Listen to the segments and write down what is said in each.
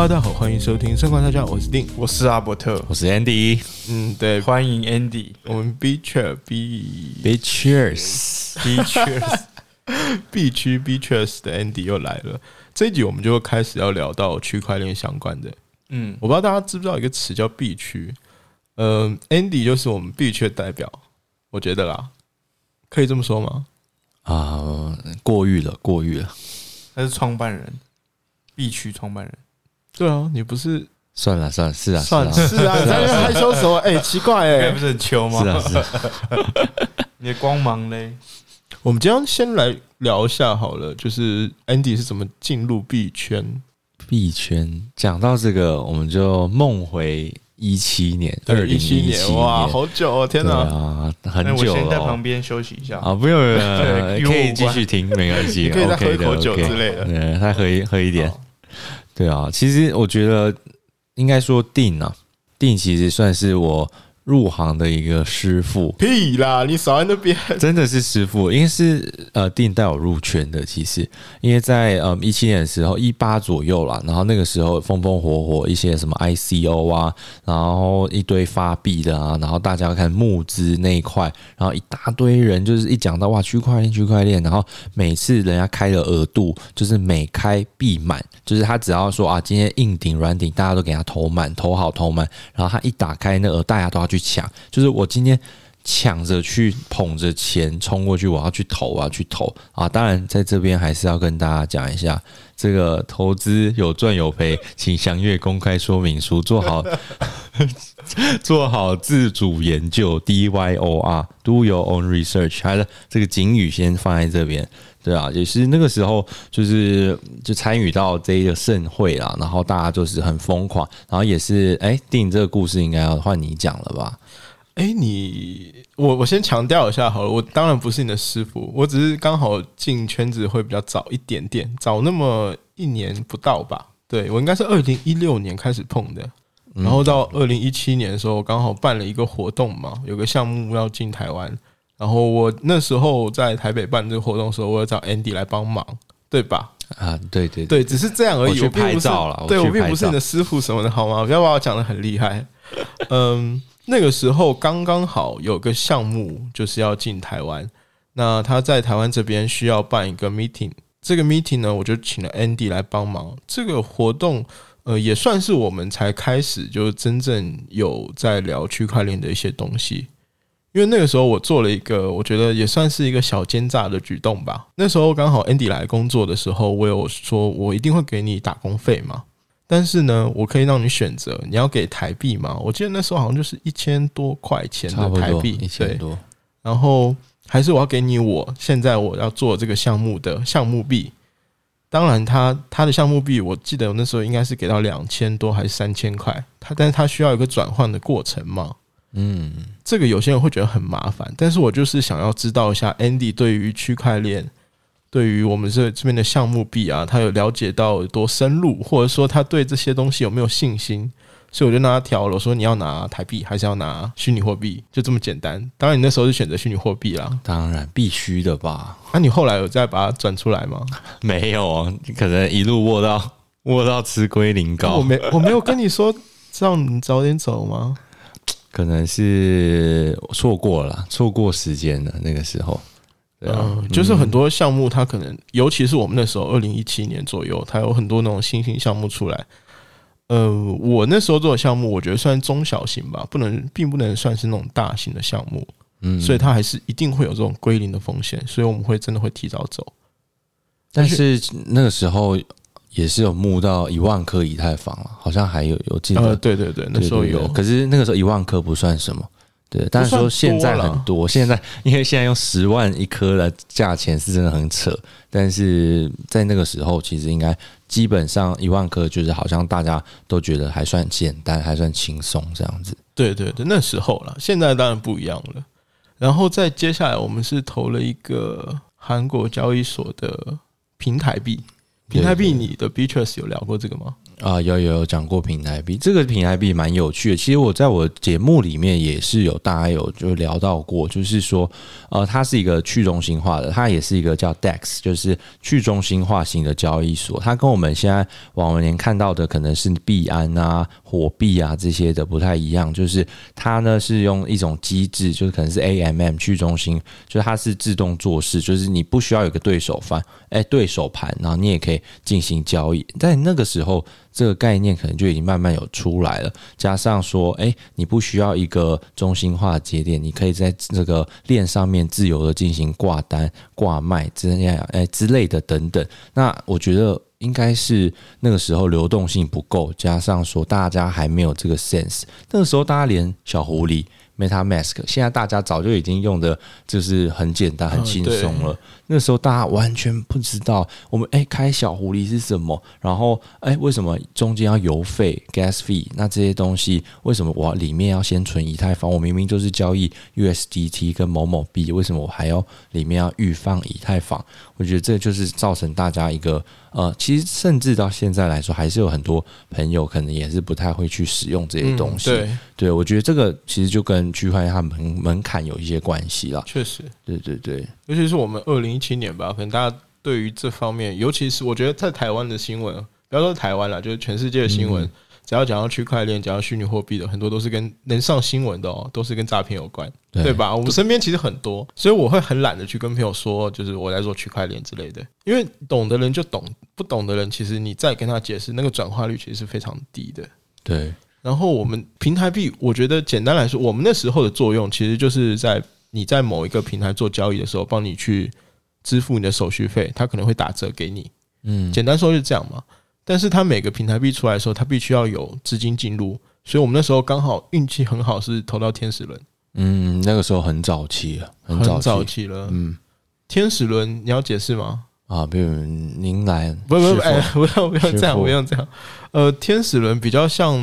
Hello，大家好，欢迎收听《生活大家》，我是丁。我是阿伯特，我是 Andy。嗯，对，欢迎 Andy。我们 B 区 B Be cheers，B Cheers，B 区 B Cheers 的 Andy 又来了。这一集我们就会开始要聊到区块链相关的。嗯，我不知道大家知不知道一个词叫 B 区，呃，Andy 就是我们 B 区的代表，我觉得啦，可以这么说吗？啊，过誉了，过誉了，他是创办人，B 区创办人。对啊，你不是算了算了，是啊，算是啊，是啊，你在那边害羞什么？哎、奇怪哎、不是很秋吗？是啊，是啊，你的光芒嘞？我们今天先来聊一下好了，就是 Andy 是怎么进入币圈？币圈讲到这个，我们就梦回一七年，二零一七年，哇，好久哦，天对哪！啊，很久了哦。先在旁边休息一下。啊，不用，不用 可以继续听，没关系，可以再喝一口酒之类的对，再喝一喝一点好。对啊，其实我觉得应该说定啊，定其实算是我入行的一个师傅，屁啦，你少在那边。真的是师傅，因为是呃定带我入圈的。其实，因为在呃一七年的时候，一八左右啦，然后那个时候风风火火，一些什么 ICO 啊，然后一堆发币的啊，然后大家看募资那一块，然后一大堆人就是一讲到哇区块链区块链，然后每次人家开的额度就是每开必满，就是他只要说啊今天硬顶软顶，大家都给他投满，投好投满，然后他一打开那额，大家都要去抢，就是我今天。抢着去捧着钱冲过去，我要去投，我要去投啊！当然，在这边还是要跟大家讲一下，这个投资有赚有赔，请详阅公开说明书，做好 做好自主研究 D Y O R，Do your own research。还有这个警语先放在这边，对啊，也是那个时候就是就参与到这一个盛会啦，然后大家就是很疯狂，然后也是哎，电影这个故事应该要换你讲了吧？哎、你我我先强调一下好了，我当然不是你的师傅，我只是刚好进圈子会比较早一点点，早那么一年不到吧。对我应该是二零一六年开始碰的，然后到二零一七年的时候，刚好办了一个活动嘛，有个项目要进台湾，然后我那时候在台北办这个活动的时候，我有找 Andy 来帮忙，对吧？啊，对对对，只是这样而已。我去拍照了对我并不是你的师傅什么的，好吗？不要把我讲的很厉害。嗯，那个时候刚刚好有个项目就是要进台湾，那他在台湾这边需要办一个 meeting，这个 meeting 呢，我就请了 Andy 来帮忙。这个活动，呃，也算是我们才开始就真正有在聊区块链的一些东西。因为那个时候我做了一个，我觉得也算是一个小奸诈的举动吧。那时候刚好 Andy 来工作的时候，我有说我一定会给你打工费嘛，但是呢，我可以让你选择，你要给台币吗？我记得那时候好像就是一千多块钱的台币，一千对，多，然后还是我要给你我现在我要做这个项目的项目币。当然他，他的项目币，我记得我那时候应该是给到两千多还是三千块，他但是他需要一个转换的过程嘛，嗯，这个有些人会觉得很麻烦，但是我就是想要知道一下 Andy 对于区块链，对于我们这这边的项目币啊，他有了解到有多深入，或者说他对这些东西有没有信心？所以我就让他调了，我说你要拿台币还是要拿虚拟货币，就这么简单。当然你那时候是选择虚拟货币啦，当然必须的吧？那、你后来有再把它转出来吗？没有哦，可能一路握到握到吃龟苓膏我，没我没有跟你说让你早点走吗？可能是错过了，错过时间了。那个时候，对啊，嗯，就是很多项目，它可能，尤其是我们那时候二零一七年左右，它有很多那种新型项目出来。呃，我那时候做的项目，我觉得算中小型吧，不能，并不能算是那种大型的项目，嗯，所以它还是一定会有这种归零的风险，所以我们会真的会提早走。但是那个时候也是有募到一万颗以太坊了，好像还有有记得，呃，对对对，那时候有可是那个时候一万颗不算什么。对，但是说现在很多，现在因为现在用十万一颗的价钱是真的很扯，但是在那个时候其实应该基本上一万颗就是好像大家都觉得还算简单，还算轻松这样子。对对对，那时候了，现在当然不一样了。然后再接下来，我们是投了一个韩国交易所的平台币。平台币，你的 beatures 有聊过这个吗？啊，有有有讲过平台币，这个平台币蛮有趣的。其实我在我节目里面也是有大家有就聊到过，就是说，呃，它是一个去中心化的，它也是一个叫 DEX，就是去中心化型的交易所。它跟我们现在往年看到的可能是币安啊、火币啊这些的不太一样，就是它呢是用一种机制，就是可能是 AMM 去中心，就它是自动做事，就是你不需要有个对手方，哎，对手盘，然后你也可以进行交易。在那个时候。这个概念可能就已经慢慢有出来了，加上说，哎，你不需要一个中心化节点，你可以在这个链上面自由的进行挂单、挂卖这样，哎之类的等等。那我觉得应该是那个时候流动性不够，加上说大家还没有这个 sense，那个时候大家连小狐狸。MetaMask 现在大家早就已经用的，就是很简单、很轻松了。那时候大家完全不知道，我们哎开小狐狸是什么，然后哎为什么中间要邮费 Gas Fee？那这些东西为什么我里面要先存以太坊？我明明就是交易 USDT 跟某某币，为什么我还要里面要预放以太坊？我觉得这就是造成大家一个。呃，其实甚至到现在来说，还是有很多朋友可能也是不太会去使用这些东西。对，对我觉得这个其实就跟区块链它门门槛有一些关系啦。确实，对对对，尤其是我们二零一七年吧，可能大家对于这方面，尤其是我觉得在台湾的新闻，不要说台湾了，就是全世界的新闻。只要讲到区块链，讲到虚拟货币的，很多都是跟能上新闻的哦，都是跟诈骗有关，对吧？我们身边其实很多，所以我会很懒得去跟朋友说，就是我在做区块链之类的，因为懂的人就懂，不懂的人，其实你再跟他解释，那个转化率其实是非常低的。对。然后我们平台币，我觉得简单来说，我们那时候的作用，其实就是在你在某一个平台做交易的时候，帮你去支付你的手续费，他可能会打折给你。嗯，简单说就是这样嘛。但是它每个平台币出来的时候，它必须要有资金进入，所以我们那时候刚好运气很好，是投到天使轮。嗯，那个时候很早期了，很早期了。嗯，天使轮你要解释吗？啊，不用，您来。不不不，哎，不用不用这样，不用这样。呃，天使轮比较像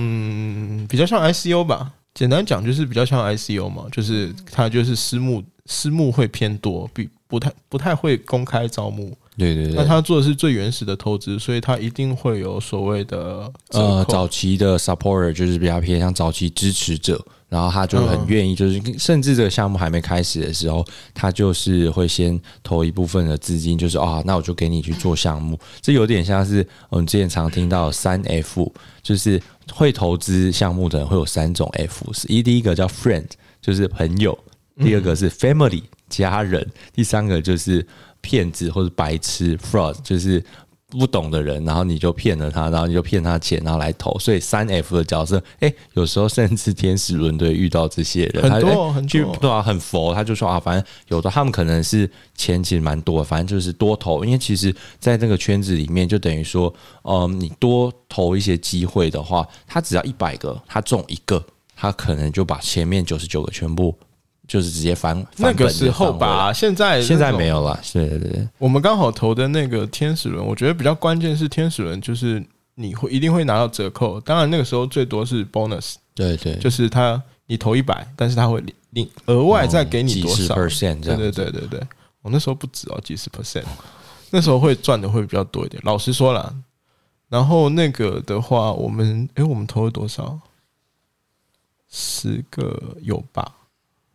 比较像 ICO 吧，简单讲就是比较像 ICO 嘛，就是它就是私募，私募会偏多，比不太不太会公开招募。对对对，那他做的是最原始的投资，所以他一定会有所谓的呃早期的 supporter，就是比较偏向早期支持者，然后他就很愿意，就是甚至这个项目还没开始的时候，他就是会先投一部分的资金，就是啊，那我就给你去做项目。这有点像是我们之前常听到三 F，就是会投资项目的人会有三种 F，是一第一个叫 friend，就是朋友；第二个是 family，家人；第三个就是。骗子或者白痴 fraud 就是不懂的人，然后你就骗了他，然后你就骗他钱，然后来投。所以三 F 的角色，哎，有时候甚至天使轮队遇到这些人，很多很多，对啊，很佛。他就说啊，反正有的他们可能是钱其实蛮多，反正就是多投。因为其实，在这个圈子里面，就等于说，嗯，你多投一些机会的话，他只要一百个，他中一个，他可能就把前面九十九个全部。就是直接翻那个时候吧，现在现在没有了。对对对，我们刚好投的那个天使轮，我觉得比较关键是天使轮，就是你会一定会拿到折扣。当然那个时候最多是 bonus，对对，就是他你投一百，但是他会另额外再给你多少 percent？对对对对对，我那时候不止哦，几十 percent，那时候会赚的会比较多一点。老实说了，然后那个的话，我们哎，我们投了多少？十个有吧？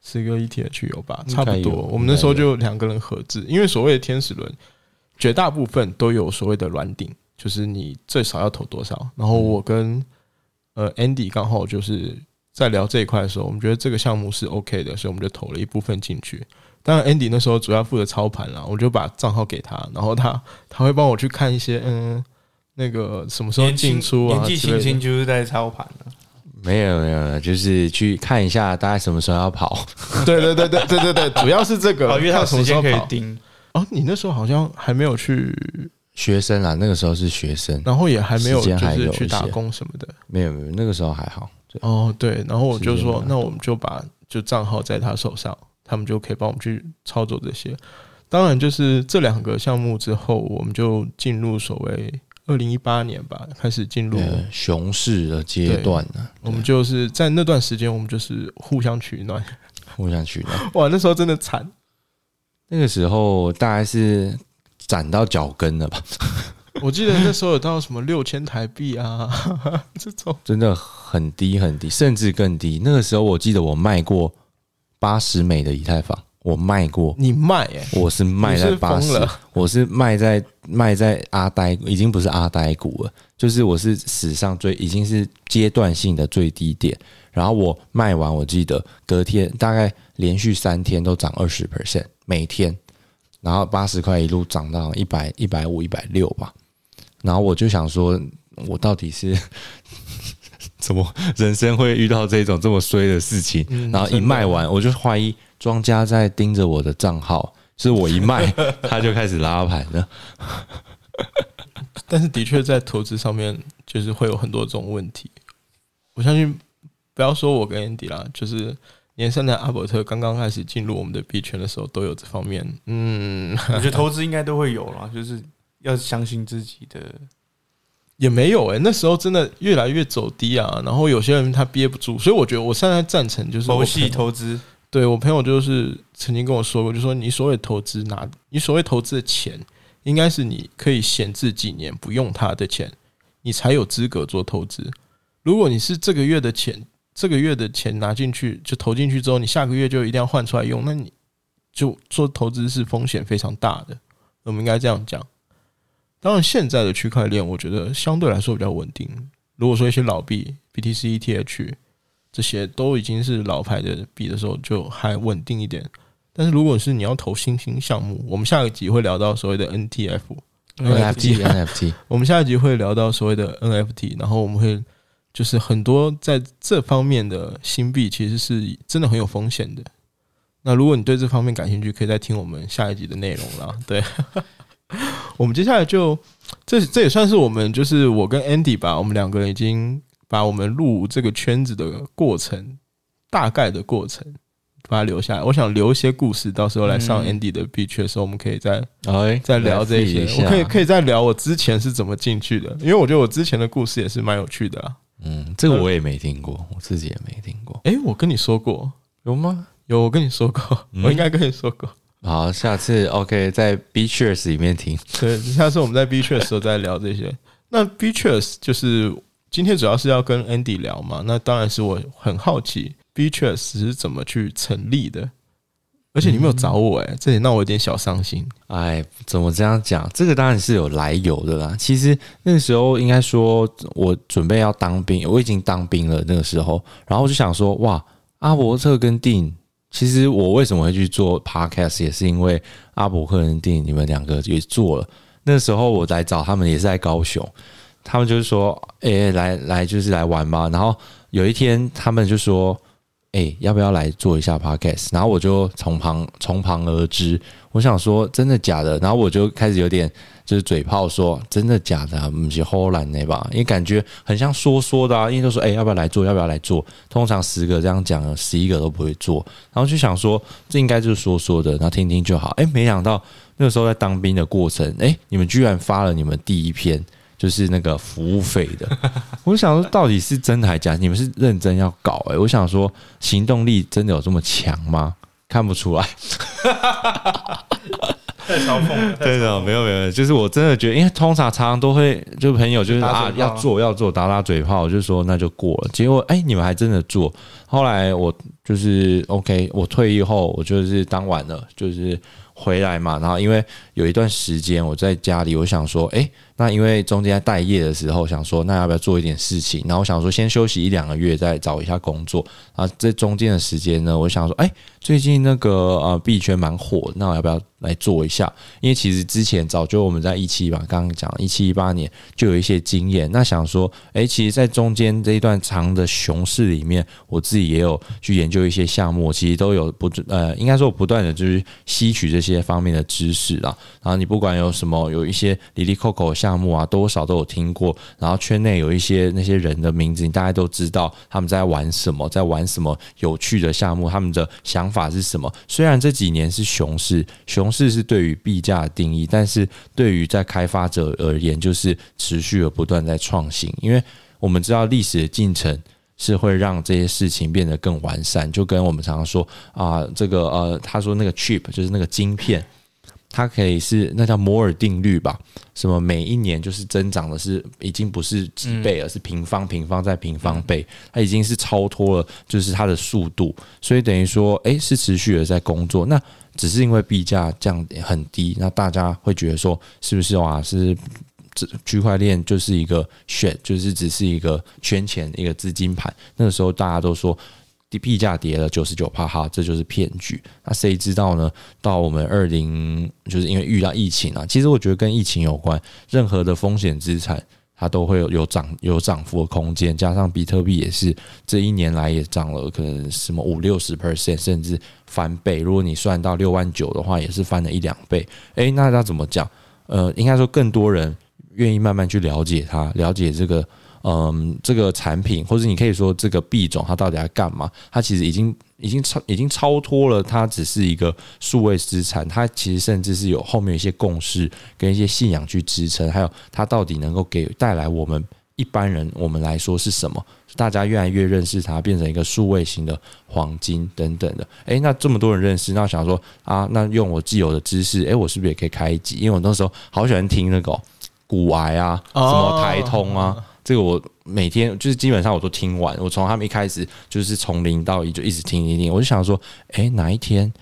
是一个 ETH 有吧，差不多。我们那时候就两个人合资，因为所谓的天使轮，绝大部分都有所谓的软顶，就是你最少要投多少。然后我跟呃 Andy 刚好就是在聊这一块的时候，我们觉得这个项目是 OK 的，所以我们就投了一部分进去。当然 Andy 那时候主要负责操盘了，我就把账号给他，然后他他会帮我去看一些嗯那个什么时候进出啊，年纪轻轻就是在操盘了。没有没有，就是去看一下大概什么时候要跑。对对对对对对对，主要是这个，因为他时间可以盯。哦，你那时候好像还没有去学生啊，那个时候是学生，然后也还没有就是去打工什么的。没有没有，那个时候还好。哦，对，然后我就说，那我们就把就账号在他手上，他们就可以帮我们去操作这些。当然，就是这两个项目之后，我们就进入所谓。二零一八年吧，开始进入熊市的阶段呢。我们就是在那段时间，我们就是互相取暖，互相取暖。哇，那时候真的惨。那个时候大概是攒到脚跟了吧？我记得那时候有到什么六千台币啊，这种真的很低很低，甚至更低。那个时候我记得我卖过八十美的以太坊，我卖过，你卖欸、我是卖在八十，我是卖在卖在阿呆，已经不是阿呆股了，就是我是史上最已经是阶段性的最低点。然后我卖完，我记得隔天大概连续三天都涨二十 percent，每天，然后八十块一路涨到一百一百五一百六吧。然后我就想说，我到底是 怎么人生会遇到这种这么衰的事情？然后一卖完，我就怀疑庄家在盯着我的账号，是我一卖 他就开始拉盘了。但是的确在投资上面，就是会有很多这种问题。我相信。不要说我跟 Andy 啦，就是年三的阿伯特刚刚开始进入我们的币圈的时候，都有这方面。嗯，我觉得投资应该都会有啦，就是要相信自己的。也没有哎，那时候真的越来越走低啊，然后有些人他憋不住，所以我觉得我现在赞成就是佛系投资。对我朋友就是曾经跟我说过，就说你所谓投资拿你所谓投资的钱，应该是你可以闲置几年不用它的钱，你才有资格做投资。如果你是这个月的钱。这个月的钱拿进去就投进去之后，你下个月就一定要换出来用，那你就做投资是风险非常大的。我们应该这样讲。当然，现在的区块链我觉得相对来说比较稳定。如果说一些老币，BTC、ETH 这些都已经是老牌的币的时候，就还稳定一点。但是如果是你要投新兴项目，我们下一集会聊到所谓的 NTF、NFT、NFT。我们下一集会聊到所谓的 NFT，然后我们会。就是很多在这方面的新币，其实是真的很有风险的。那如果你对这方面感兴趣，可以再听我们下一集的内容啦。对，我们接下来就这这也算是我们就是我跟 Andy 吧，我们两个人已经把我们入这个圈子的过程大概的过程把它留下来。我想留一些故事，到时候来上 Andy 的 B 区的时候，我们可以再再聊这些。我可以可以再聊我之前是怎么进去的，因为我觉得我之前的故事也是蛮有趣的啊。嗯，这个我也没听过，我自己也没听过。哎，我跟你说过有吗？有，我跟你说过，我应该跟你说过。好，下次 OK 在 B c h a r s 里面听。对，下次我们在 B c h a r s 时候再聊这些。那 B c h a r s 就是今天主要是要跟 Andy 聊嘛？那当然是我很好奇 B c h a r s 是怎么去成立的。而且你没有找我哎，这也让我有点小伤心。哎，怎么这样讲？这个当然是有来由的啦。其实那个时候应该说，我准备要当兵，我已经当兵了。那个时候，然后我就想说，哇，阿伯特跟定，其实我为什么会去做 podcast，也是因为阿伯克跟丁你们两个也做了。那时候我来找他们，也是在高雄，他们就是说，哎，来来，就是来玩嘛。然后有一天，他们就说。哎，要不要来做一下 podcast？然后我就从旁从旁而知，我想说真的假的？然后我就开始有点就是嘴炮说真的假的？不是后来那吧？因为感觉很像说说的啊，因为都说哎要不要来做？要不要来做？通常十个这样讲，十一个都不会做。然后就想说这应该就是说说的，然后听听就好。哎，没想到那个时候在当兵的过程，哎，你们居然发了你们第一篇。就是那个服务费的，我想说到底是真的还是假？你们是认真要搞哎？我想说行动力真的有这么强吗？看不出来，太嘲讽。对的，没有没有，就是我真的觉得，因为通常常常都会就朋友就是啊要做要做打打嘴炮，我就说那就过了。结果哎，你们还真的做。后来我就是 OK，我退役后我就是当晚了，就是回来嘛。然后因为有一段时间我在家里，我想说哎。那因为中间待业的时候，想说那要不要做一点事情？然后我想说先休息一两个月，再找一下工作。啊，这中间的时间呢，我想说，哎，最近那个呃币圈蛮火，那我要不要来做一下？因为其实之前早就我们在一期吧，刚刚讲一七一八年就有一些经验。那想说，哎，其实，在中间这一段长的熊市里面，我自己也有去研究一些项目，其实都有不呃，应该说不断的就是吸取这些方面的知识啦。然后你不管有什么，有一些里里扣扣项。项目啊，多少都有听过。然后圈内有一些那些人的名字，你大概都知道他们在玩什么，在玩什么有趣的项目，他们的想法是什么。虽然这几年是熊市，熊市是对于币价的定义，但是对于在开发者而言，就是持续而不断在创新。因为我们知道历史的进程是会让这些事情变得更完善。就跟我们常常说啊，这个呃，他说那个 chip 就是那个晶片。它可以是那叫摩尔定律吧？什么每一年就是增长的是已经不是几倍而，是平方平方再平方倍，它已经是超脱了，就是它的速度，所以等于说，诶，是持续的在工作。那只是因为币价降很低，那大家会觉得说，是不是哇？是这区块链就是一个选，就是只是一个圈钱一个资金盘。那个时候大家都说。币价跌了九十九帕哈，这就是骗局。那谁知道呢？到我们二零，就是因为遇到疫情啊。其实我觉得跟疫情有关，任何的风险资产它都会有涨有涨幅的空间。加上比特币也是这一年来也涨了，可能什么五六十 percent，甚至翻倍。如果你算到六万九的话，也是翻了一两倍。诶，那要怎么讲？呃，应该说更多人愿意慢慢去了解它，了解这个。嗯，这个产品，或者你可以说这个币种，它到底在干嘛？它其实已经已经超已经超脱了，它只是一个数位资产，它其实甚至是有后面一些共识跟一些信仰去支撑，还有它到底能够给带来我们一般人我们来说是什么？大家越来越认识它，变成一个数位型的黄金等等的。诶，那这么多人认识，那想说啊，那用我既有的知识，诶，我是不是也可以开一集？因为我那时候好喜欢听那个古癌啊，什么台通啊。这个我每天就是基本上我都听完，我从他们一开始就是从零到一就一直听听听，我就想说，哎，哪一天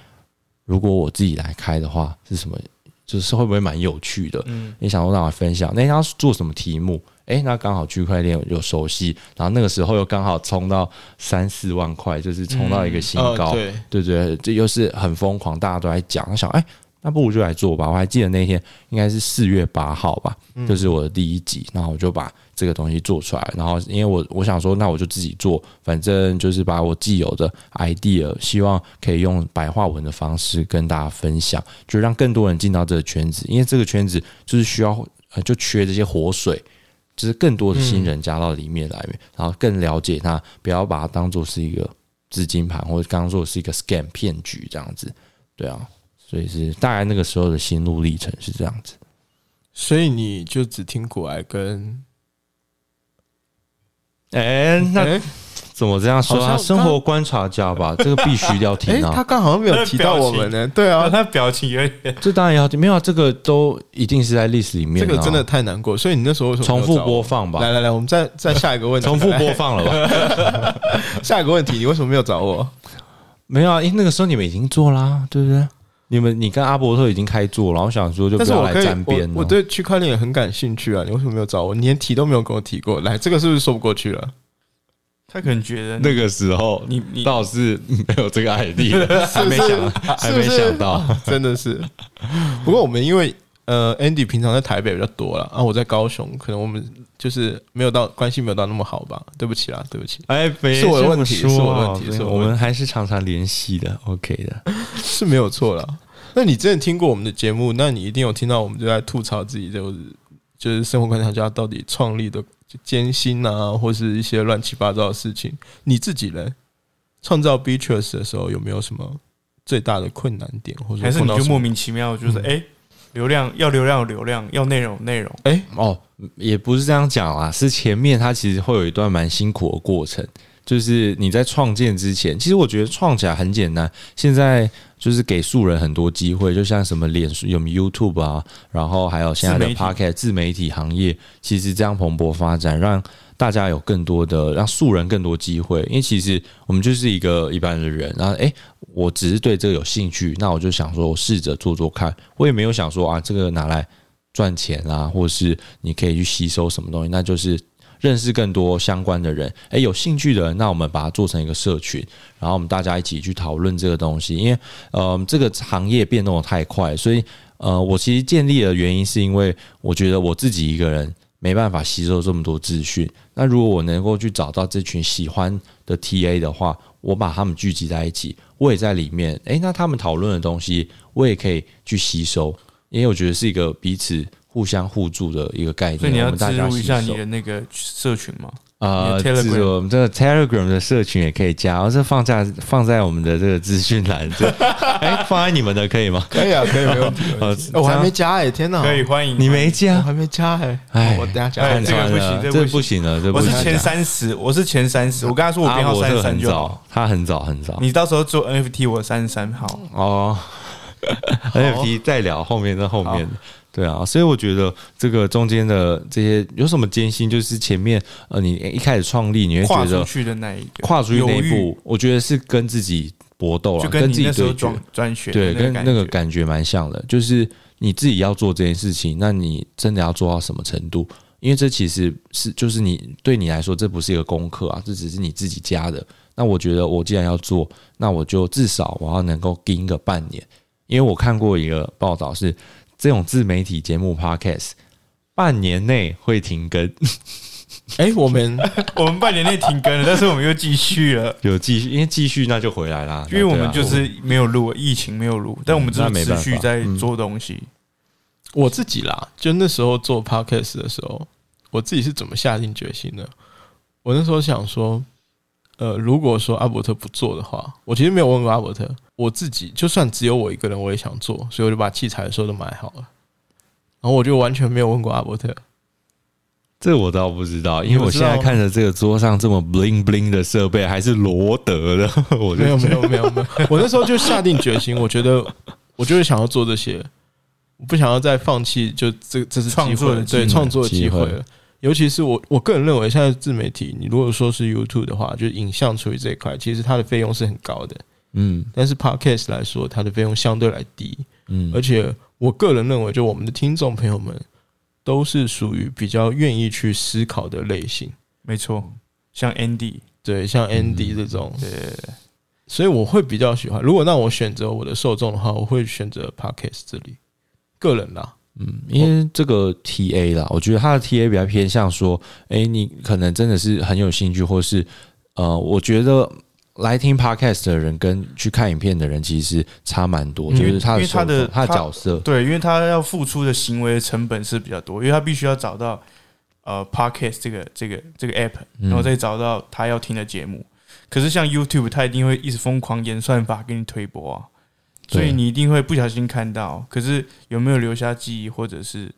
如果我自己来开的话，是什么？就是会不会蛮有趣的？嗯，你想说让我分享？那天要做什么题目？哎，那刚好区块链有熟悉，然后那个时候又刚好冲到三四万块，就是冲到一个新高，对对对，这又是很疯狂，大家都在讲，我想，哎。那不如就来做吧。我还记得那天应该是四月八号吧，就是我的第一集。然后我就把这个东西做出来。然后因为我我想说，那我就自己做，反正就是把我既有的 idea，希望可以用白话文的方式跟大家分享，就让更多人进到这个圈子。因为这个圈子就是需要，就缺这些活水，就是更多的新人加到里面来，然后更了解它，不要把它当做是一个资金盘，或者刚刚说是一个 scam 骗局这样子。对啊。所以是大概那个时候的心路历程是这样子，所以你就只听古来跟，哎，那怎么这样说啊？生活观察家吧，这个必须要听啊。他刚好像没有提到我们呢，对啊，他表情有点，这当然要没有啊这个都一定是在历史里面，这个真的太难过。所以你那时候重复播放吧，来来来，我们再再下一个问题，重复播放了吧？下一个问题，你为什么没有找我？没有啊，因为那个时候你们已经做啦，对不对？你们，你跟阿伯特已经开做然后想说就不要来沾边我对区块链也很感兴趣啊，你为什么没有找我？你连提都没有跟我提过，来，这个是不是说不过去了？他可能觉得那个时候你你倒是没有这个 idea，还没想，还没想到，真的是。不过我们因为呃，Andy 平常在台北比较多了啊，我在高雄，可能我们就是没有到关系没有到那么好吧？对不起啦，对不起。哎，是我的问题，是我的问题，是我们还是常常联系的，OK 的。是没有错啦。那你真的听过我们的节目？那你一定有听到我们就在吐槽自己，就是就是生活观察家到底创立的艰辛啊，或是一些乱七八糟的事情。你自己呢？创造 b e a t r e s 的时候有没有什么最大的困难点？或者还是你就莫名其妙就是哎，流量要流量有流量，要内容内容。哎哦，也不是这样讲啊，是前面它其实会有一段蛮辛苦的过程。就是你在创建之前，其实我觉得创起来很简单。现在就是给素人很多机会，就像什么脸书、有 YouTube 啊，然后还有现在的 Pocket 自媒体行业，其实这样蓬勃发展，让大家有更多的让素人更多机会。因为其实我们就是一个一般的人，然后诶，我只是对这个有兴趣，那我就想说，我试着做做看。我也没有想说啊，这个拿来赚钱啊，或是你可以去吸收什么东西，那就是。认识更多相关的人，诶，有兴趣的人，那我们把它做成一个社群，然后我们大家一起去讨论这个东西。因为，呃，这个行业变动的太快，所以，呃，我其实建立的原因是因为我觉得我自己一个人没办法吸收这么多资讯。那如果我能够去找到这群喜欢的 TA 的话，我把他们聚集在一起，我也在里面，诶，那他们讨论的东西，我也可以去吸收，因为我觉得是一个彼此。互相互助的一个概念，所以你要植入一下你的那个社群吗？啊，是我们这个 Telegram 的社群也可以加，然后这放在放在我们的这个资讯栏，哎，放在你们的可以吗？可以啊，可以没问题。我还没加哎，天哪！可以欢迎你没加，我还没加哎，哎，我等下加。这个不行，这不行了，这我是前三十，我是前三十。我跟他说我编号三十三就好，他很早很早。你到时候做 NFT，我三十三号哦。NFT 再聊后面的后面的。对啊，所以我觉得这个中间的这些有什么艰辛，就是前面呃，你一开始创立，你会跨出觉得去的那一，跨出去那一步，我觉得是跟自己搏斗了，跟自己对决那时候转。转学对，跟那个感觉感觉蛮像的，就是你自己要做这件事情，那你真的要做到什么程度？因为这其实是就是你对你来说，这不是一个功课啊，这只是你自己加的。那我觉得我既然要做，那我就至少我要能够盯个半年，因为我看过一个报道是这种自媒体节目 podcast 半年内会停更，哎，我们 我们半年内停更了，但是我们又继续了。有继续，因为继续那就回来啦，因为我们就是没有录，疫情没有录，但我们只那没是持续在做东西。我自己啦，就那时候做 podcast 的时候，我自己是怎么下定决心的？我那时候想说，呃，如果说阿伯特不做的话，我其实没有问过阿伯特，我自己就算只有我一个人，我也想做，所以我就把器材的时候都买好了，然后我就完全没有问过阿伯特。这我倒不知道，因为我现在看着这个桌上这么 bling bling 的设备，还是罗德的，我就没有没有没有 没有，我那时候就下定决心，我觉得我就是想要做这些，我不想要再放弃，就这这是机创作的对创作的机会了。尤其是我我个人认为，现在自媒体，你如果说是 YouTube 的话，就是影像处理这一块，其实它的费用是很高的，嗯。但是 Podcast 来说，它的费用相对来低，嗯。而且我个人认为，就我们的听众朋友们都是属于比较愿意去思考的类型，没错，像 Andy，对，像 Andy 这种，对，所以我会比较喜欢。如果让我选择我的受众的话，我会选择 Podcast 这里。个人啦，嗯，因为这个 TA 啦，我觉得他的 TA 比较偏向说，哎，你可能真的是很有兴趣，或是呃，我觉得来听 podcast 的人跟去看影片的人其实差蛮多，嗯就是他的因为他的他的角色，对，因为他要付出的行为成本是比较多，因为他必须要找到呃 Podcast 这个这个这个 app，嗯然后再找到他要听的节目。可是像 YouTube，他一定会一直疯狂演算法给你推播啊，所以你一定会不小心看到。可是有没有留下记忆，或者是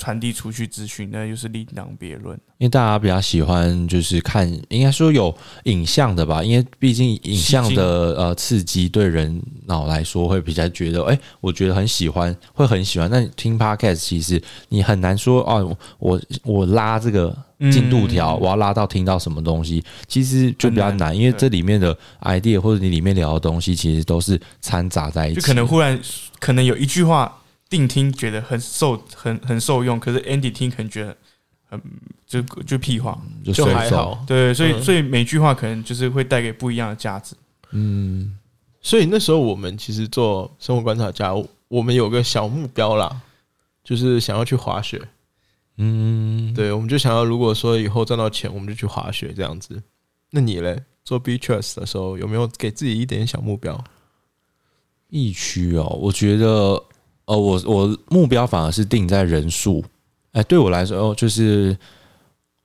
传递出去资讯，那又是另当别论。因为大家比较喜欢就是看，应该说有影像的吧，因为毕竟影像的呃刺激对人脑来说会比较觉得，哎、我觉得很喜欢，会很喜欢。那你听 podcast 其实你很难说哦，我我拉这个进度条，嗯我要拉到听到什么东西，其实就比较很难难，因为对这里面的 idea 或者你里面聊的东西，其实都是掺杂在一起，就可能忽然可能有一句话定听觉得很受很很受用，可是 Andy 听可能觉得很就就屁话。就就，还好。对，所以嗯所以每句话可能就是会带给不一样的价值。嗯，所以那时候我们其实做生活观察家，我们有个小目标啦，就是想要去滑雪。嗯，对，我们就想要，如果说以后赚到钱，我们就去滑雪这样子。那你嘞，做 B Trust 的时候，有没有给自己一点小目标？疫区哦，我觉得，呃，我我目标反而是定在人数。哎，对我来说，哦，就是，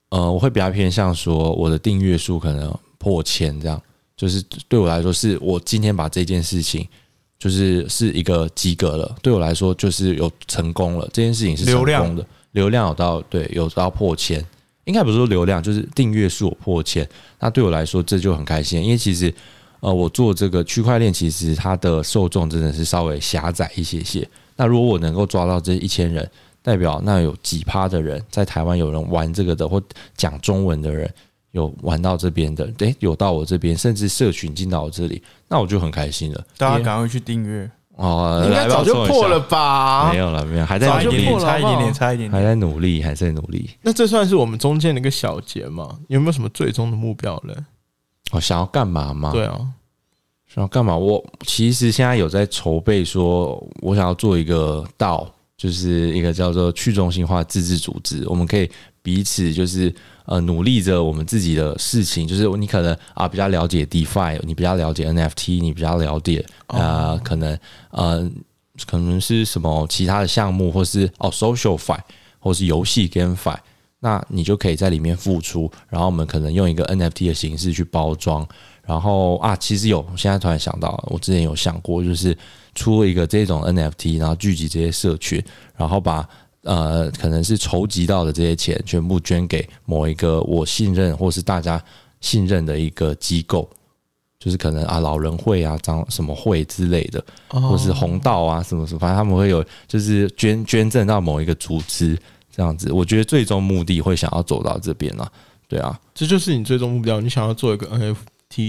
呃，我会比较偏向说，我的订阅数可能破千这样。就是对我来说，是我今天把这件事情，就是是一个及格了。对我来说，就是有成功了，这件事情是成功的，流量有到对有到破千，应该不是说流量，就是订阅数破千。那对我来说，这就很开心，因为其实呃，我做这个区块链，其实它的受众真的是稍微狭窄一些些。那如果我能够抓到这一千人，代表那有几趴的人在台湾有人玩这个的，或讲中文的人有玩到这边的，诶，有到我这边，甚至社群进到我这里，那我就很开心了。大家赶快去订阅，哦，应该早就破了吧没？有了，没有，还在努力差一点点，差一点点还。在努力，还在努力。那这算是我们中间的一个小节嘛？有没有什么最终的目标呢？我、想要干嘛吗？对啊，然后干嘛？我其实现在有在筹备，说我想要做一个道，就是一个叫做去中心化自治组织，我们可以彼此就是呃努力着我们自己的事情，就是你可能啊比较了解 DeFi，你比较了解 NFT，你比较了解呃可能呃可能是什么其他的项目，或是哦 Social Fi，或是游戏 GameFi。那你就可以在里面付出，然后我们可能用一个 NFT 的形式去包装，然后啊，其实有，我现在突然想到，我之前有想过，就是出一个这种 NFT，然后聚集这些社群，然后把呃可能是筹集到的这些钱全部捐给某一个我信任或是大家信任的一个机构，就是可能啊老人会啊、长什么会之类的，哦或是红道啊什么什么，反正他们会有就是捐捐赠到某一个组织这样子。我觉得最终目的会想要走到这边啊，对啊，这就是你最终目标。你想要做一个 NFT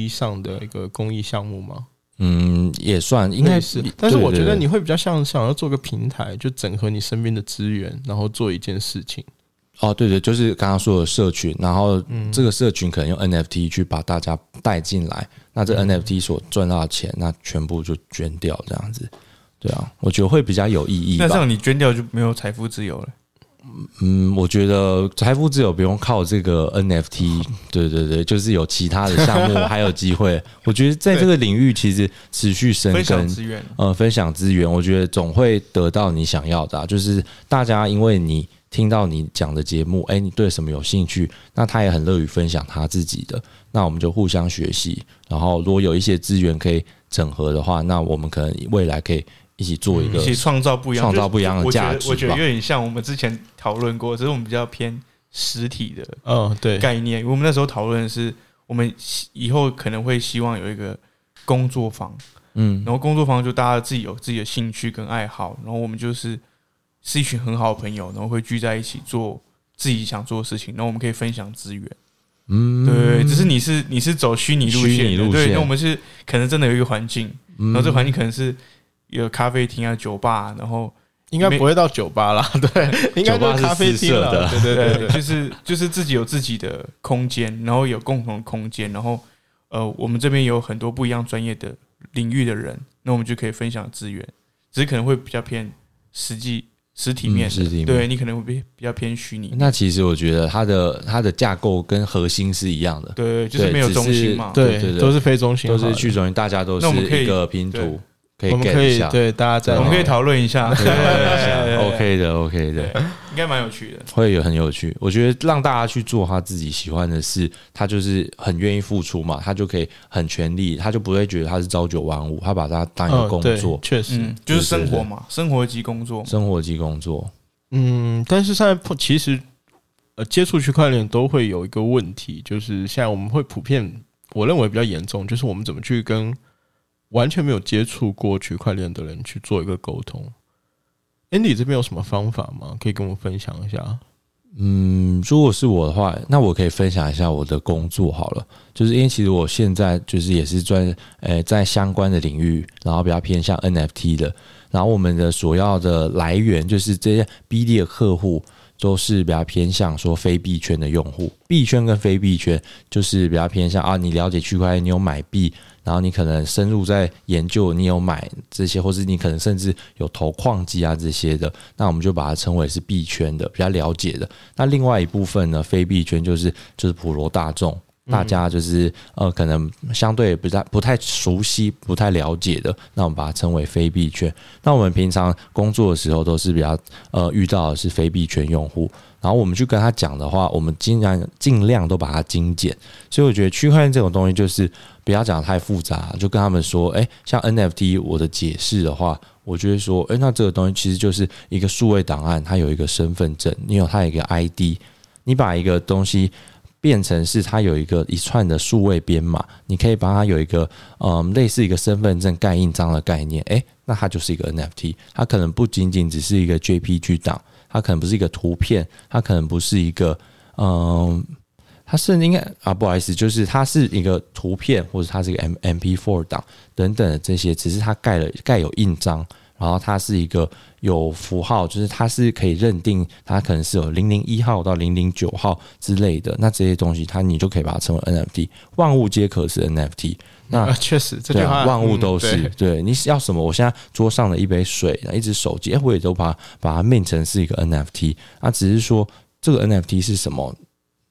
上的一个公益项目吗？嗯，也算应该是，但是我觉得你会比较像想要做个平台，就整合你身边的资源，然后做一件事情。哦，对对，就是刚刚说的社群，然后嗯这个社群可能用 NFT 去把大家带进来，那这嗯 NFT 所赚到的钱，那全部就捐掉这样子。对啊，我觉得会比较有意义吧。那这样你捐掉就没有财富自由了。嗯，我觉得财富自由不用靠这个 NFT，对对对，就是有其他的项目还有机会。我觉得在这个领域其实持续深耕，呃，分享资源，我觉得总会得到你想要的啊、就是大家因为你听到你讲的节目，哎，你对什么有兴趣，那他也很乐于分享他自己的，那我们就互相学习。然后如果有一些资源可以整合的话，那我们可能未来可以一起做一个一起创造不一样，创造不一样的价值我觉得我觉得有点像我们之前讨论过，只是我们比较偏实体的嗯，对，概念。我们那时候讨论的是，我们以后可能会希望有一个工作坊，嗯。然后工作坊就大家自己有自己的兴趣跟爱好，然后我们就是是一群很好的朋友，然后会聚在一起做自己想做的事情，然后我们可以分享资源。嗯。对，只是你是你是走虚拟路虚线的，对，那我们是可能真的有一个环境，嗯。然后这环境可能是有咖啡厅啊、酒吧，然后应该不会到酒吧啦，对，应该就是咖啡厅了。对对对对，就是就是自己有自己的空间，然后有共同的空间，然后呃，我们这边有很多不一样专业的领域的人，那我们就可以分享资源，只是可能会比较偏实际实体面，嗯实体面。对你可能会比比较偏虚拟，那其实我觉得它的它的架构跟核心是一样的，对，就是没有中心嘛，对对对都是非中心都，是去中心，大家都那我们可以是一个拼图，可以我们 get 可一下，以对大家在我们可以讨论一下，对对对对 OK 的 OK 的，应该蛮有趣的。会有很有趣。我觉得让大家去做他自己喜欢的事，他就是很愿意付出嘛，他就可以很全力，他就不会觉得他是朝九晚五，他把它当一个嗯对工作，确实，嗯，就是生活嘛，生活及工作。生活及工作。嗯，但是现在碰其实呃接触区块链都会有一个问题，就是现在我们会普遍，我认为比较严重，就是我们怎么去跟完全没有接触过区块链的人去做一个沟通。Andy 这边有什么方法吗？可以跟我分享一下？嗯，如果是我的话，那我可以分享一下我的工作好了。就是因为其实我现在就是也是专呃在相关的领域，然后比较偏向 NFT 的，然后我们的所要的来源就是这些 BD 的客户都是比较偏向说非币圈的用户，币圈跟非币圈就是比较偏向啊，你了解区块链，你有买币，然后你可能深入在研究，你有买这些，或是你可能甚至有投矿机啊这些的，那我们就把它称为是币圈的，比较了解的。那另外一部分呢，非币圈就是就是普罗大众。大家就是呃，可能相对不太不太熟悉、不太了解的，那我们把它称为非币圈。那我们平常工作的时候都是比较呃遇到的是非币圈用户，然后我们去跟他讲的话，我们尽量尽量都把它精简。所以我觉得区块链这种东西就是不要讲得太复杂，就跟他们说，哎、像 NFT 我的解释的话，我就会说，哎、那这个东西其实就是一个数位档案，它有一个身份证，你有它有一个 ID，你把一个东西。变成是它有一个一串的数位编码，你可以把它有一个嗯类似一个身份证盖印章的概念，诶，那它就是一个 NFT，它可能不仅仅只是一个 JPG 档，它可能不是一个图片，它可能不是一个嗯，它是应该啊不好意思，就是它是一个图片或者它是一个 M MP4 档等等的这些，只是它盖了盖有印章。然后它是一个有符号，就是它是可以认定它可能是有零零一号到零零九号之类的，那这些东西它你就可以把它称为 NFT，万物皆可是 NFT。那啊，确实这句话万物都是、嗯对。你要什么？我现在桌上的一杯水，一只手机，哎，我也都把把它命成是一个 NFT。啊，只是说这个 NFT 是什么，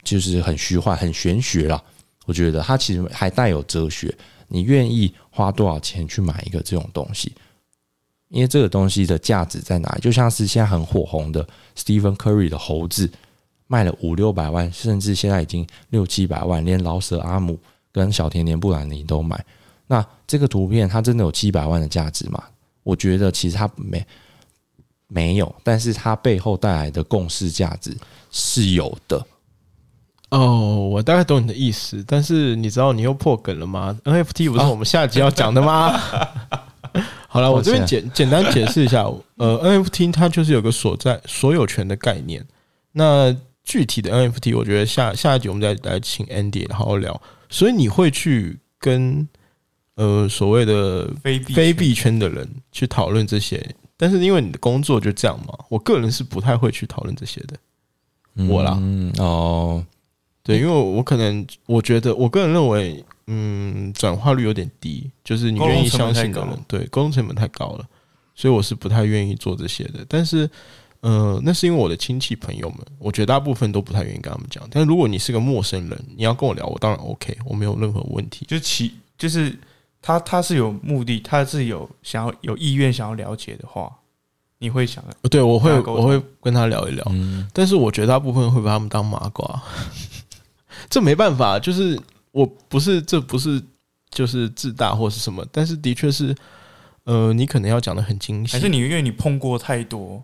就是很虚幻、很玄学啦。我觉得它其实还带有哲学。你愿意花多少钱去买一个这种东西？因为这个东西的价值在哪里？就像是现在很火红的 Stephen Curry 的猴子，卖了五六百万，甚至现在已经六七百万，连老舍阿姆跟小甜甜布兰妮都买。那这个图片它真的有七百万的价值吗？我觉得其实它没没有，但是它背后带来的共识价值是有的。哦，我大概懂你的意思，但是你知道你又破梗了吗？NFT 不是我们下集要讲的吗？好了，我这边简简单解释一下，呃，NFT 它就是有个所在所有权的概念。那具体的 NFT，我觉得下下一集我们再来请 Andy 好好聊。所以你会去跟呃所谓的非币非币圈的人去讨论这些，但是因为你的工作就这样嘛，我个人是不太会去讨论这些的。我啦嗯哦，对，因为我可能我觉得，我个人认为，嗯，转化率有点低，就是你愿意相信的人对，沟通成本太高了，所以我是不太愿意做这些的。但是，呃，那是因为我的亲戚朋友们，我绝大部分都不太愿意跟他们讲。但是如果你是个陌生人，你要跟我聊，我当然 OK，我没有任何问题。就其就是他他是有目的，他是有想要有意愿想要了解的话，你会想呃对我会我会跟他聊一聊，嗯，但是我绝大部分会把他们当麻瓜，这没办法，就是我不是这不是就是自大或是什么，但是的确是，呃，你可能要讲的很精细，还是你因为你碰过太多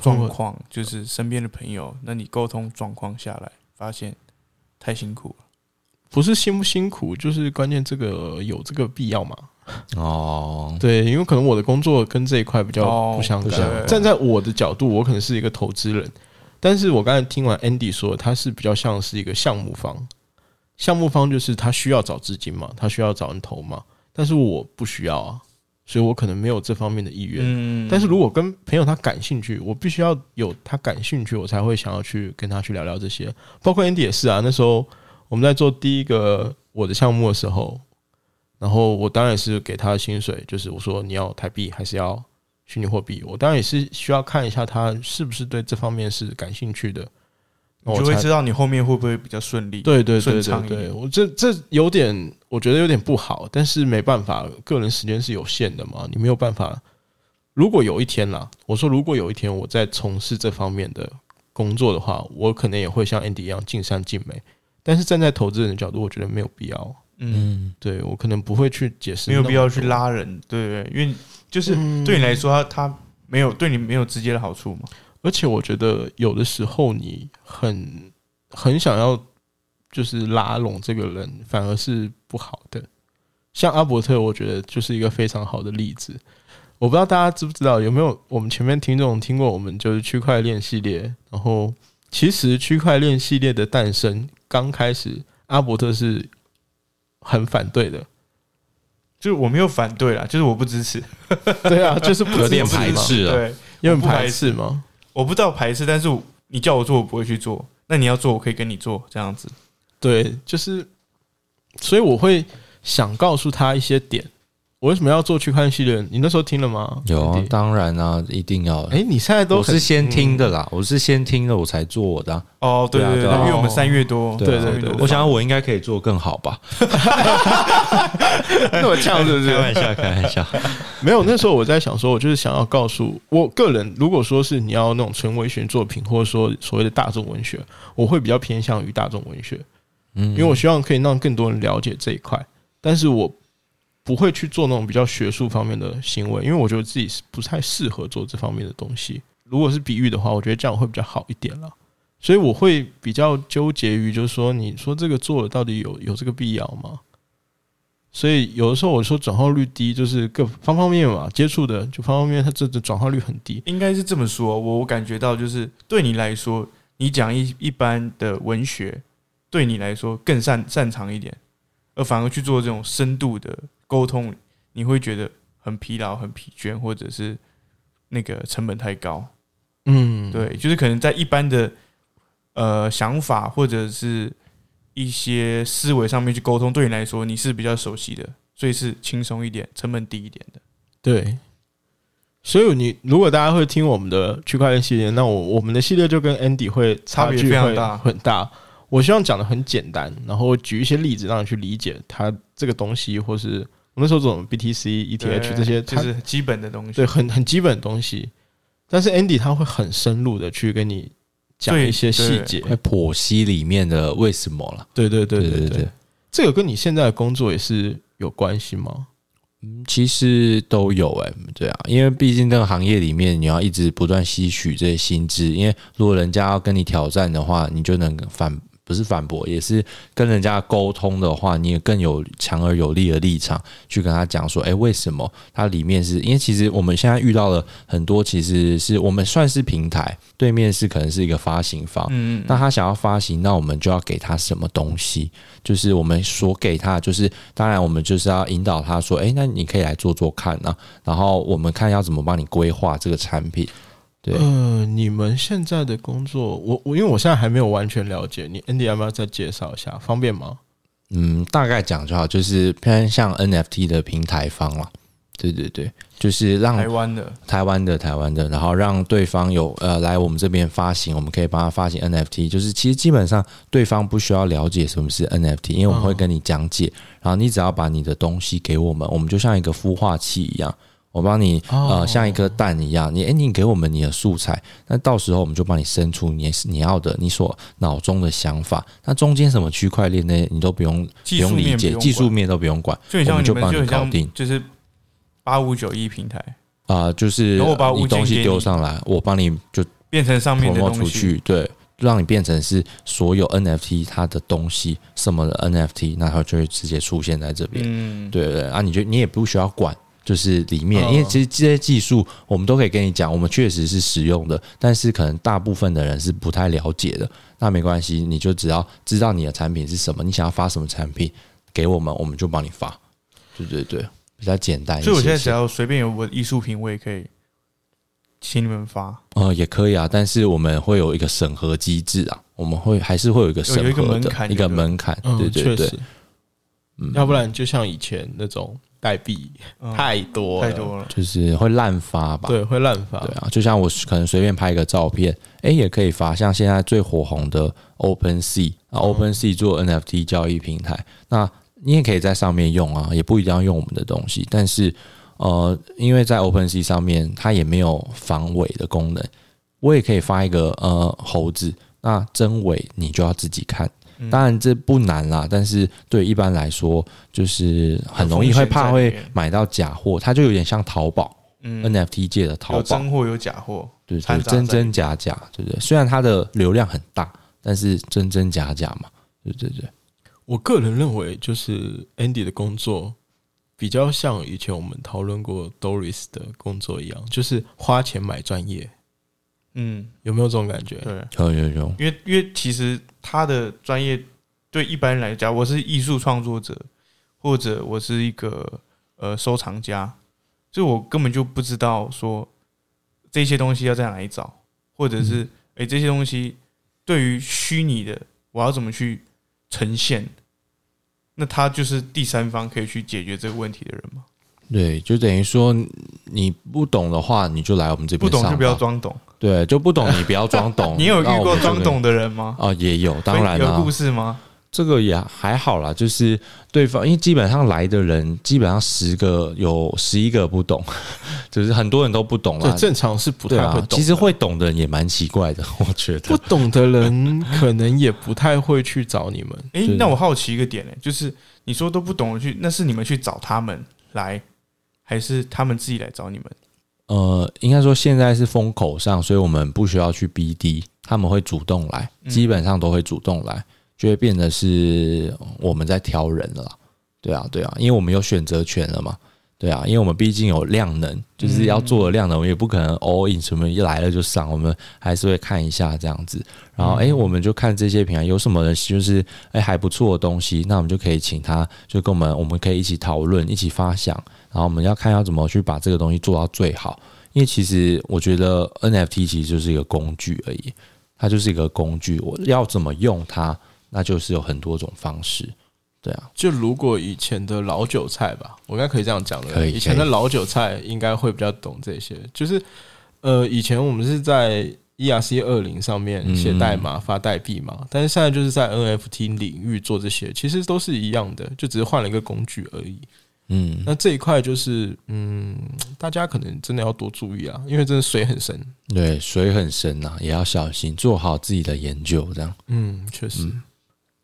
状况，就是身边的朋友，那你沟通状况下来，发现太辛苦了。不是辛不辛苦，就是关键这个有这个必要嘛？哦，对，因为可能我的工作跟这一块比较哦不相干。不相干站在我的角度，我可能是一个投资人，但是我刚才听完 Andy 说，他是比较像是一个项目方。项目方就是他需要找资金嘛，他需要找人投嘛，但是我不需要啊，所以我可能没有这方面的意愿。嗯但是如果跟朋友他感兴趣，我必须要有他感兴趣，我才会想要去跟他去聊聊这些。包括 Andy 也是啊，那时候我们在做第一个我的项目的时候，然后我当然是给他的薪水，就是我说你要台币还是要虚拟货币，我当然也是需要看一下他是不是对这方面是感兴趣的，你就会知道你后面会不会比较顺利。对对对顺对对，畅一点我这这有点，我觉得有点不好，但是没办法，个人时间是有限的嘛，你没有办法。如果有一天啦，我说如果有一天我在从事这方面的工作的话，我可能也会像 Andy 一样尽善尽美。但是站在投资人的角度，我觉得没有必要。嗯，嗯，对我可能不会去解释，没有必要去。拉人，对不对？因为就是嗯对你来说，他他没有对你没有直接的好处嘛。而且我觉得有的时候你很很想要就是拉拢这个人，反而是不好的。像阿伯特，我觉得就是一个非常好的例子。我不知道大家知不知道，有没有我们前面听众听过我们就是区块链系列，然后其实区块链系列的诞生刚开始，阿伯特是很反对的。就是我没有反对啦，就是我不支持。对啊，就是不有点支持嘛排斥啊，对，有点排斥吗？我不知道排斥，但是你叫我做，我不会去做。那你要做，我可以跟你做，这样子。对，就是，所以我会想告诉他一些点。我为什么要做区块链系列？你那时候听了吗？有啊当然啊，一定要的。哎、你现在都我是先听的啦，我是先听了我才做我的啊。哦，对对对，对啊对啊因为我们三月多，对啊三月多我想我应该可以做更好吧？那么呛，是不是？开玩笑，开玩笑。没有，那时候我在想说，我就是想要告诉我个人，如果说是你要那种纯文学作品，或者说所谓的大众文学，我会比较偏向于大众文学，嗯，因为我希望可以让更多人了解这一块，但是我不会去做那种比较学术方面的行为，因为我觉得自己是不太适合做这方面的东西。如果是比喻的话，我觉得这样会比较好一点了。所以我会比较纠结于，就是说，你说这个做了到底有有这个必要吗？所以有的时候我说转化率低，就是各方方面面嘛，接触的就方方面面，它这的转化率很低。应该是这么说。我我感觉到，就是对你来说，你讲一一般的文学，对你来说更擅擅长一点，而反而去做这种深度的沟通，你会觉得很疲劳、很疲倦，或者是那个成本太高。嗯，对，就是可能在一般的呃想法或者是一些思维上面去沟通，对你来说你是比较熟悉的，所以是轻松一点、成本低一点的。对，所以你如果大家会听我们的区块链系列，那我我们的系列就跟 Andy 会差别距会非常大很大。我希望讲的很简单，然后举一些例子让你去理解它这个东西，或是我那时候做 B T C E T H 这些，就是基本的东西，对，很很基本的东西。但是 Andy 他会很深入的去跟你讲一些细节、会剖析里面的为什么了。对对对对对，这个跟你现在的工作也是有关系吗？嗯，其实都有哎，对啊，因为毕竟这个行业里面，你要一直不断吸取这些新知，因为如果人家要跟你挑战的话，你就能反。不是反驳，也是跟人家沟通的话，你也更有强而有力的立场去跟他讲说，哎、为什么它里面是因为其实我们现在遇到了很多，其实是我们算是平台，对面是可能是一个发行方，嗯嗯，那他想要发行，那我们就要给他什么东西？就是我们所给他，就是当然我们就是要引导他说，诶，那你可以来做做看啊，然后我们看要怎么帮你规划这个产品。对呃，你们现在的工作，我我因为我现在还没有完全了解，你 Andy 要不要再介绍一下？方便吗？嗯，大概讲就好，就是偏向 NFT 的平台方了。对对对，就是让台湾的，台湾的台湾的，然后让对方有呃来我们这边发行，我们可以帮他发行 NFT。就是其实基本上对方不需要了解什么是 NFT，因为我们会跟你讲解，然后你只要把你的东西给我们，我们就像一个孵化器一样。我帮你哦呃像一颗蛋一样，你诶你给我们你的素材，那到时候我们就帮你生出你你要的你所脑中的想法。那中间什么区块链呢？你都不用不用理解，技术面都不用管，就很像你我们就帮你搞定就是八五九一平台啊、就是你东西丢上来，我帮你就变成上面的东西，出去，对，让你变成是所有 NFT 它的东西什么的 NFT，那它就会直接出现在这边。嗯，对对对啊，你就你也不需要管，就是里面，嗯因为其实这些技术我们都可以跟你讲，我们确实是使用的，但是可能大部分的人是不太了解的。那没关系，你就只要知道你的产品是什么，你想要发什么产品给我们，我们就帮你发。对对对，比较简单。所以我现在只要随便有我的艺术品，我也可以请你们发，呃，也可以啊，但是我们会有一个审核机制啊，我们会还是会有一个审有一个核的一个门槛就对门槛，嗯，对对要不然就像以前那种代币嗯太多了太多了，就是会滥发吧。对，会滥发。对啊，就像我可能随便拍一个照片，哎、也可以发。像现在最火红的 OpenSea 啊，OpenSea 做 NFT 交易平台，那你也可以在上面用啊，也不一定要用我们的东西。但是呃，因为在 OpenSea 上面它也没有防伪的功能，我也可以发一个呃猴子，那真伪你就要自己看。当然这不难啦，但是对一般来说，就是很容易会怕会买到假货，它就有点像淘宝。嗯，NFT 界的淘有宝，真货有假货，对对，真真假假，对不对？虽然它的流量很大，但是真真假假嘛，对对对。我个人认为，就是 Andy 的工作比较像以前我们讨论过 Doris 的工作一样，就是花钱买专业，嗯，有没有这种感觉？对，有有有，因为因为其实他的专业对一般人来讲，我是艺术创作者，或者我是一个呃收藏家，所以我根本就不知道说这些东西要在哪里找，或者是哎、这些东西对于虚拟的我要怎么去呈现，那他就是第三方可以去解决这个问题的人嘛？对，就等于说你不懂的话，你就来我们这边不懂就不要装懂。对，就不懂你不要装懂。你有遇过装懂的人吗？啊？也有，当然啊、有故事吗？这个也还好啦，就是对方，因为基本上来的人，基本上十个有十一个不懂，就是很多人都不懂对，啦。正常是不太会懂，啊其实会懂的人也蛮奇怪的，我觉得不。懂的人可能也不太会去找你们。诶，对那我好奇一个点呢、就是你说都不懂的去，那是你们去找他们来，还是他们自己来找你们？呃，应该说现在是风口上，所以我们不需要去 BD，他们会主动来，嗯基本上都会主动来，就会变得是我们在挑人了啦。对啊，对啊，因为我们有选择权了嘛。对啊，因为我们毕竟有量能，就是要做的量能，我们也不可能 all in 什么一来了就上，我们还是会看一下这样子。然后，哎、我们就看这些平台有什么的，就是哎、还不错的东西，那我们就可以请他，就跟我们，我们可以一起讨论，一起发想，然后我们要看要怎么去把这个东西做到最好。因为其实我觉得 NFT 其实就是一个工具而已，它就是一个工具，我要怎么用它，那就是有很多种方式。对啊，就如果以前的老韭菜吧，我应该可以这样讲的。以前的老韭菜应该会比较懂这些。就是呃，以前我们是在 ERC 二零上面写代码、发代币嘛，但是现在就是在 NFT 领域做这些，其实都是一样的，就只是换了一个工具而已。嗯，那这一块就是，嗯，大家可能真的要多注意啊，因为真的水很深。对，水很深呐、也要小心，做好自己的研究，这样。嗯，确实。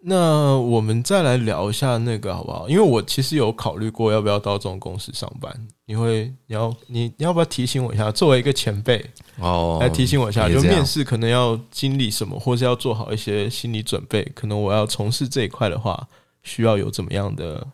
那我们再来聊一下那个好不好？因为我其实有考虑过要不要到这种公司上班。你会，你要，你你要不要提醒我一下？作为一个前辈，哦，来提醒我一下，就面试可能要经历什么，或是要做好一些心理准备。可能我要从事这一块的话，需要有怎么样的？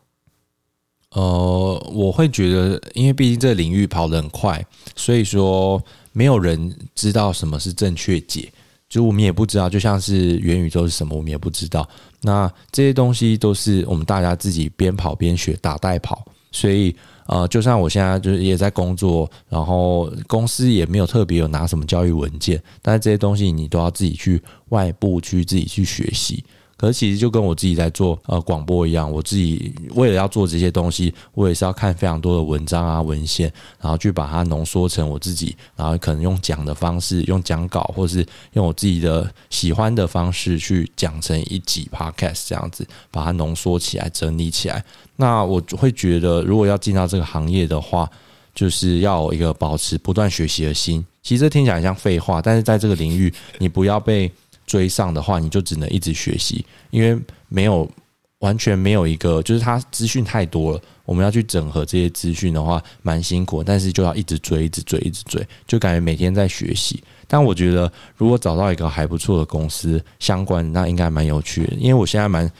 呃，我会觉得，因为毕竟这个领域跑得很快，所以说没有人知道什么是正确解，就我们也不知道，就像是元宇宙是什么，我们也不知道。那这些东西都是我们大家自己边跑边学，打带跑。所以呃，就像我现在就是也在工作，然后公司也没有特别有拿什么教育文件，但是这些东西你都要自己去外部去自己去学习。可是其实就跟我自己在做呃广播一样，我自己为了要做这些东西，我也是要看非常多的文章啊文献，然后去把它浓缩成我自己，然后可能用讲的方式，用讲稿，或是用我自己的喜欢的方式去讲成一集 podcast 这样子，把它浓缩起来，整理起来。那我会觉得，如果要进到这个行业的话，就是要有一个保持不断学习的心。其实这听起来像废话，但是在这个领域，你不要被追上的话，你就只能一直学习，因为没有完全没有一个，就是它资讯太多了，我们要去整合这些资讯的话，蛮辛苦，但是就要一直追，一直追，一直追，就感觉每天在学习。但我觉得，如果找到一个还不错的公司相关，那应该蛮有趣的，因为我现在蛮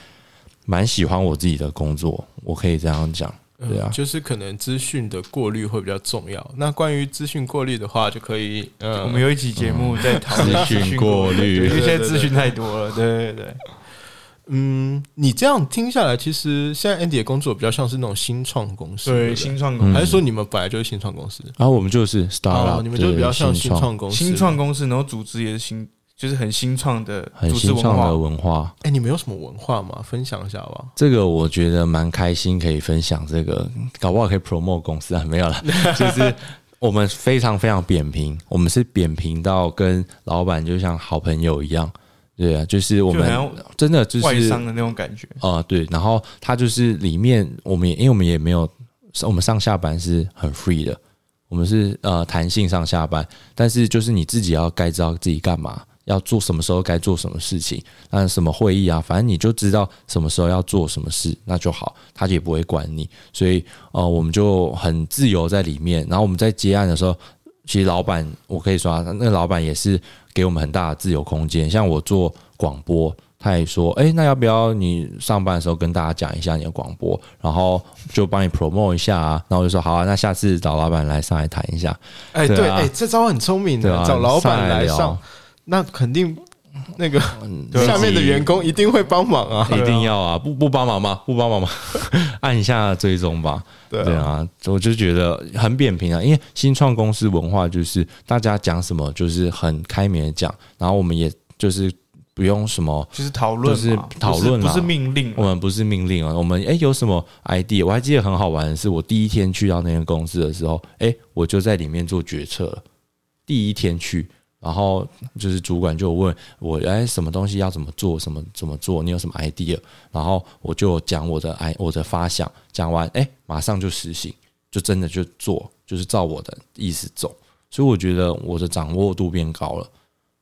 蛮喜欢我自己的工作，我可以这样讲。对啊嗯就是可能资讯的过滤会比较重要。那关于资讯过滤的话，就可以，嗯，我们有一期节目在讨论资讯过滤因为现在资讯太多了，对对对。嗯，你这样听下来，其实现在 Andy 的工作比较像是那种新创公司，对新创公司，还是说你们本来就是新创公司？然后我们就是 startup，、哦，你们就比较像新创公司。新创公司，然后组织也是新，就是很新创的很新创的。文化。哎、你们有什么文化吗？分享一下吧。这个我觉得蛮开心，可以分享这个，搞不好可以 promote 公司啊，没有了，就是我们非常非常扁平，我们是扁平到跟老板就像好朋友一样，对啊，就是我们真的就是外商的那种感觉，呃，对，然后他就是里面我们也因为我们也没有，我们上下班是很 free 的，我们是呃弹性上下班，但是就是你自己要该知道自己干嘛，要做什么时候该做什么事情，那什么会议啊，反正你就知道什么时候要做什么事，那就好，他也不会管你，所以呃我们就很自由在里面，然后我们在接案的时候。其实老板，我可以说啊，那个老板也是给我们很大的自由空间。像我做广播，他也说，哎、那要不要你上班的时候跟大家讲一下你的广播，然后就帮你 promote 一下啊？然后我就说好啊，那下次找老板来上来谈一下，哎、对啊对，哎、这招很聪明的，啊，找老板来聊上，那肯定那个下面的员工一定会帮忙啊。一定要啊，不不帮忙吗？不帮忙吗？按一下追踪吧。对对啊，我就觉得很扁平啊，因为新创公司文化就是大家讲什么就是很开明的讲，然后我们也就是不用什么。就是讨论，就是讨论嘛不是命令。我们不是命令啊，我们哎有什么 idea？我还记得很好玩的是，我第一天去到那间公司的时候，哎，我就在里面做决策了。第一天去，然后就是主管就问我，哎，什么东西要怎么做，什么怎么做，你有什么 idea？然后我就讲我的 i 我的发想，讲完，哎，马上就实行，就真的就做，就是照我的意思走。所以我觉得我的掌握度变高了。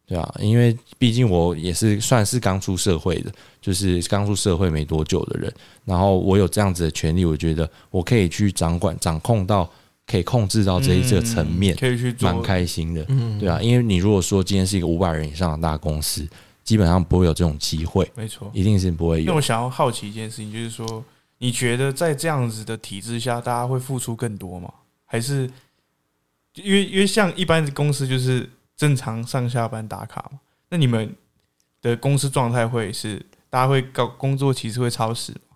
对啊，因为毕竟我也是算是刚出社会的，就是刚出社会没多久的人，然后我有这样子的权利，我觉得我可以去掌管、掌控到，可以控制到这一这个层面嗯，可以去做蛮开心的。嗯，对啊，因为你如果说今天是一个五百人以上的大公司，基本上不会有这种机会，没错。一定是不会有那我。想要好奇一件事情，就是说，你觉得在这样子的体制下，大家会付出更多吗？还是因为因为像一般的公司就是正常上下班打卡嘛？那你们的公司状态会是大家会搞工作其实会超时吗？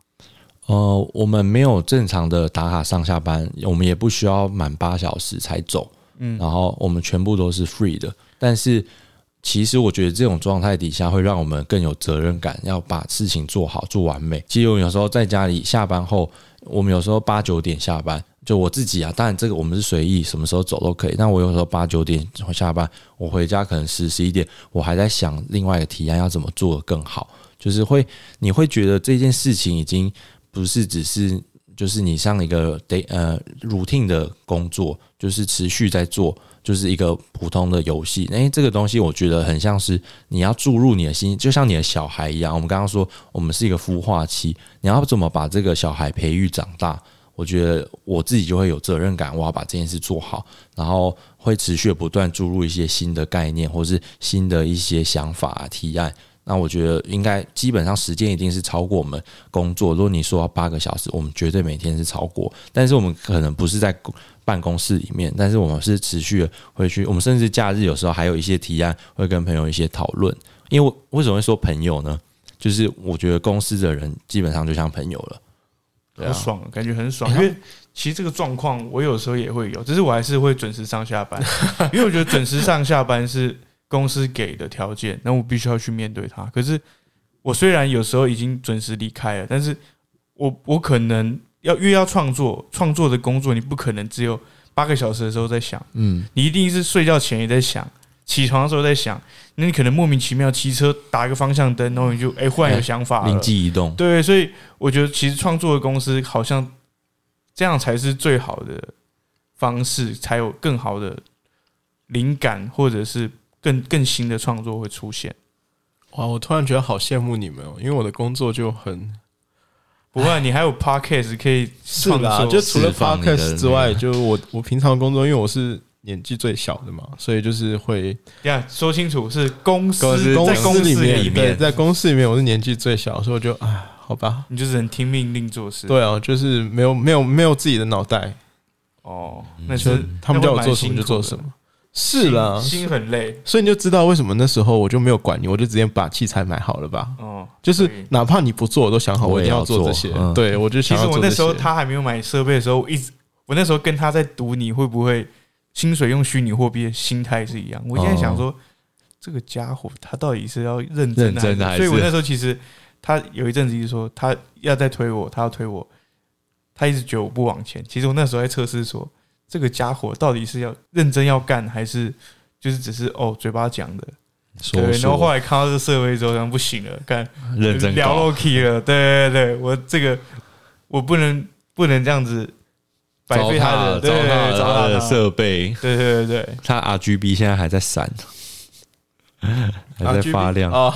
呃，我们没有正常的打卡上下班，我们也不需要满八小时才走。嗯，然后我们全部都是 free 的。但是其实我觉得这种状态底下会让我们更有责任感，要把事情做好、做完美。其实我有时候在家里下班后，我们有时候八九点下班，就我自己啊，当然这个我们是随意，什么时候走都可以。但我有时候八九点下班，我回家可能十十一点，我还在想另外一个提案要怎么做得更好，就是会你会觉得这件事情已经不是只是。就是你上一个 day 呃 routine 的工作，就是持续在做，就是一个普通的游戏。诶，这个东西我觉得很像是你要注入你的心，就像你的小孩一样。我们刚刚说，我们是一个孵化器，你要怎么把这个小孩培育长大？我觉得我自己就会有责任感，我要把这件事做好，然后会持续不断注入一些新的概念，或是新的一些想法提案。那我觉得应该基本上时间一定是超过我们工作。如果你说要八个小时，我们绝对每天是超过。但是我们可能不是在办公室里面，但是我们是持续的会去。我们甚至假日有时候还有一些提案会跟朋友一些讨论。因为为什么会说朋友呢？就是我觉得公司的人基本上就像朋友了。很爽，感觉很爽。因为其实这个状况我有时候也会有，只是我还是会准时上下班，因为我觉得准时上下班是公司给的条件，那我必须要去面对它。可是我虽然有时候已经准时离开了，但是我我可能要越要创作，创作的工作你不可能只有八个小时的时候在想，嗯，你一定是睡觉前也在想。起床的时候在想，那你可能莫名其妙骑车打一个方向灯，然后你就哎忽然有想法了，灵机一动。对，所以我觉得其实创作的公司好像这样才是最好的方式，才有更好的灵感，或者是更更新的创作会出现。哇，我突然觉得好羡慕你们哦，因为我的工作就很不会，你还有 podcast 可以创作，就除了 podcast 之外，就我我平常工作，因为我是。年纪最小的嘛，所以就是会呀，说清楚是公司公司里面，对，在公司里面我是年纪最小，所以我就哎，好吧，你就是很听命令做事，对啊，就是没有没有没有自己的脑袋哦，那是他们叫我做什么就做什么，是啦，心很累，所以你就知道为什么那时候我就没有管你，我就直接把器材买好了吧，哦，就是哪怕你不做，我都想好我一定要做这些，对我就想。其实我那时候他还没有买设备的时候，一直我那时候跟他在赌，你会不会？薪水用虚拟货币的心态是一样。我现在想说，这个家伙他到底是要认真的？所以我那时候其实他有一阵子一直说他要再推我，他要推我，他一直觉得我不往前。其实我那时候在测试说，这个家伙到底是要认真要干，还是就是只是哦嘴巴讲的？对。然后后来看到这个设备之后，不行了，干认真聊 OK 了。对对对，我这个我不能不能这样子。糟蹋，糟蹋他的设备。对对对对，他 RGB 现在还在闪，还在发亮哦，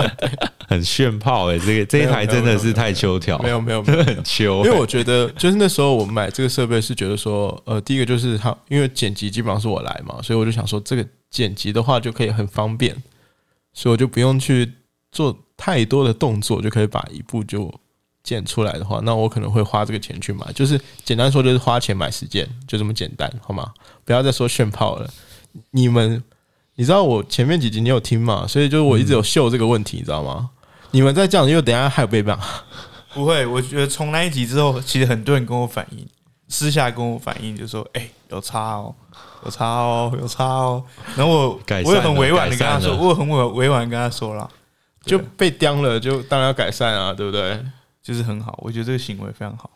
很炫炮哎！这个这一台真的是太秋条，没有没有 很秋。因为我觉得，就是那时候我买这个设备是觉得说，呃，第一个就是它，因为剪辑基本上是我来嘛，所以我就想说，这个剪辑的话就可以很方便，所以我就不用去做太多的动作，就可以把一部就。剪出来的话，那我可能会花这个钱去买，就是简单说就是花钱买时间，就这么简单，好吗？不要再说炫炮了。你们，你知道我前面几集你有听嘛？所以就是我一直有秀这个问题，你知道吗？你们在这样，因为等下还有被骂。不会，我觉得从那一集之后，其实很多人跟我反映，私下跟我反映，就说：“哎，有差哦，有差哦，有差哦。”然后我我也很委婉的跟他说，我很委委婉跟他说了，就被刁了，就当然要改善啊，对不对？就是很好，我觉得这个行为非常好。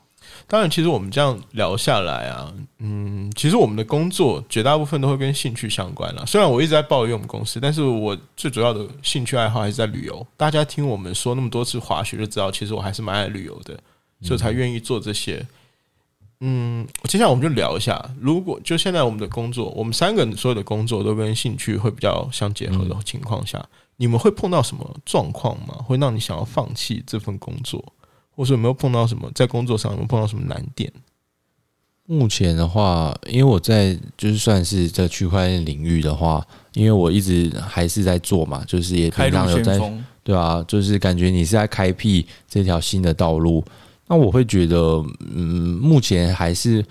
当然，其实我们这样聊下来啊，嗯，其实我们的工作绝大部分都会跟兴趣相关了。虽然我一直在抱怨我们公司，但是我最主要的兴趣爱好还是在旅游。大家听我们说那么多次滑雪，就知道其实我还是蛮爱旅游的，所以才愿意做这些。嗯，接下来我们就聊一下，如果就现在我们的工作，我们三个人所有的工作都跟兴趣会比较相结合的情况下，你们会碰到什么状况吗？会让你想要放弃这份工作？或者有没有碰到什么在工作上有没有碰到什么难点？目前的话，因为我在就是算是在区块链领域的话，因为我一直还是在做嘛，就是也平常有在对啊，就是感觉你是在开辟这条新的道路。那我会觉得，嗯，目前还是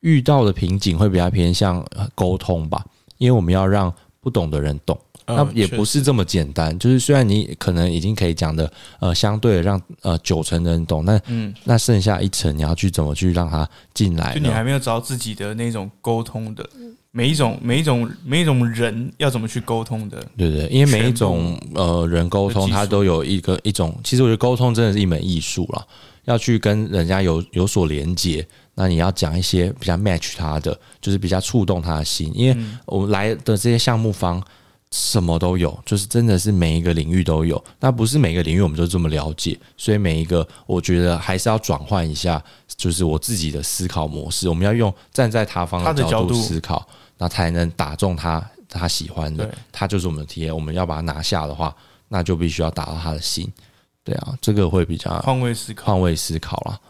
遇到的瓶颈会比较偏向沟通吧，因为我们要让不懂的人懂。那也不是这么简单，就是虽然你可能已经可以讲的，呃，相对让呃九成的人懂，那嗯，那剩下一层你要去怎么去让他进来？就你还没有找自己的那种沟通的每一种每一种每一种人要怎么去沟通的？对对，因为每一种呃人沟通，他都有一个一种，其实我觉得沟通真的是一门艺术了，要去跟人家有有所连接，那你要讲一些比较 match 他的，就是比较触动他的心，因为我们来的这些项目方。什么都有，就是真的是每一个领域都有。那不是每个领域我们都这么了解，所以每一个我觉得还是要转换一下，就是我自己的思考模式。我们要用站在他方的角度思考，那才能打中他他喜欢的，他就是我们的 T A。我们要把它拿下的话，那就必须要打到他的心。对啊，这个会比较换位思考。换位思考啦。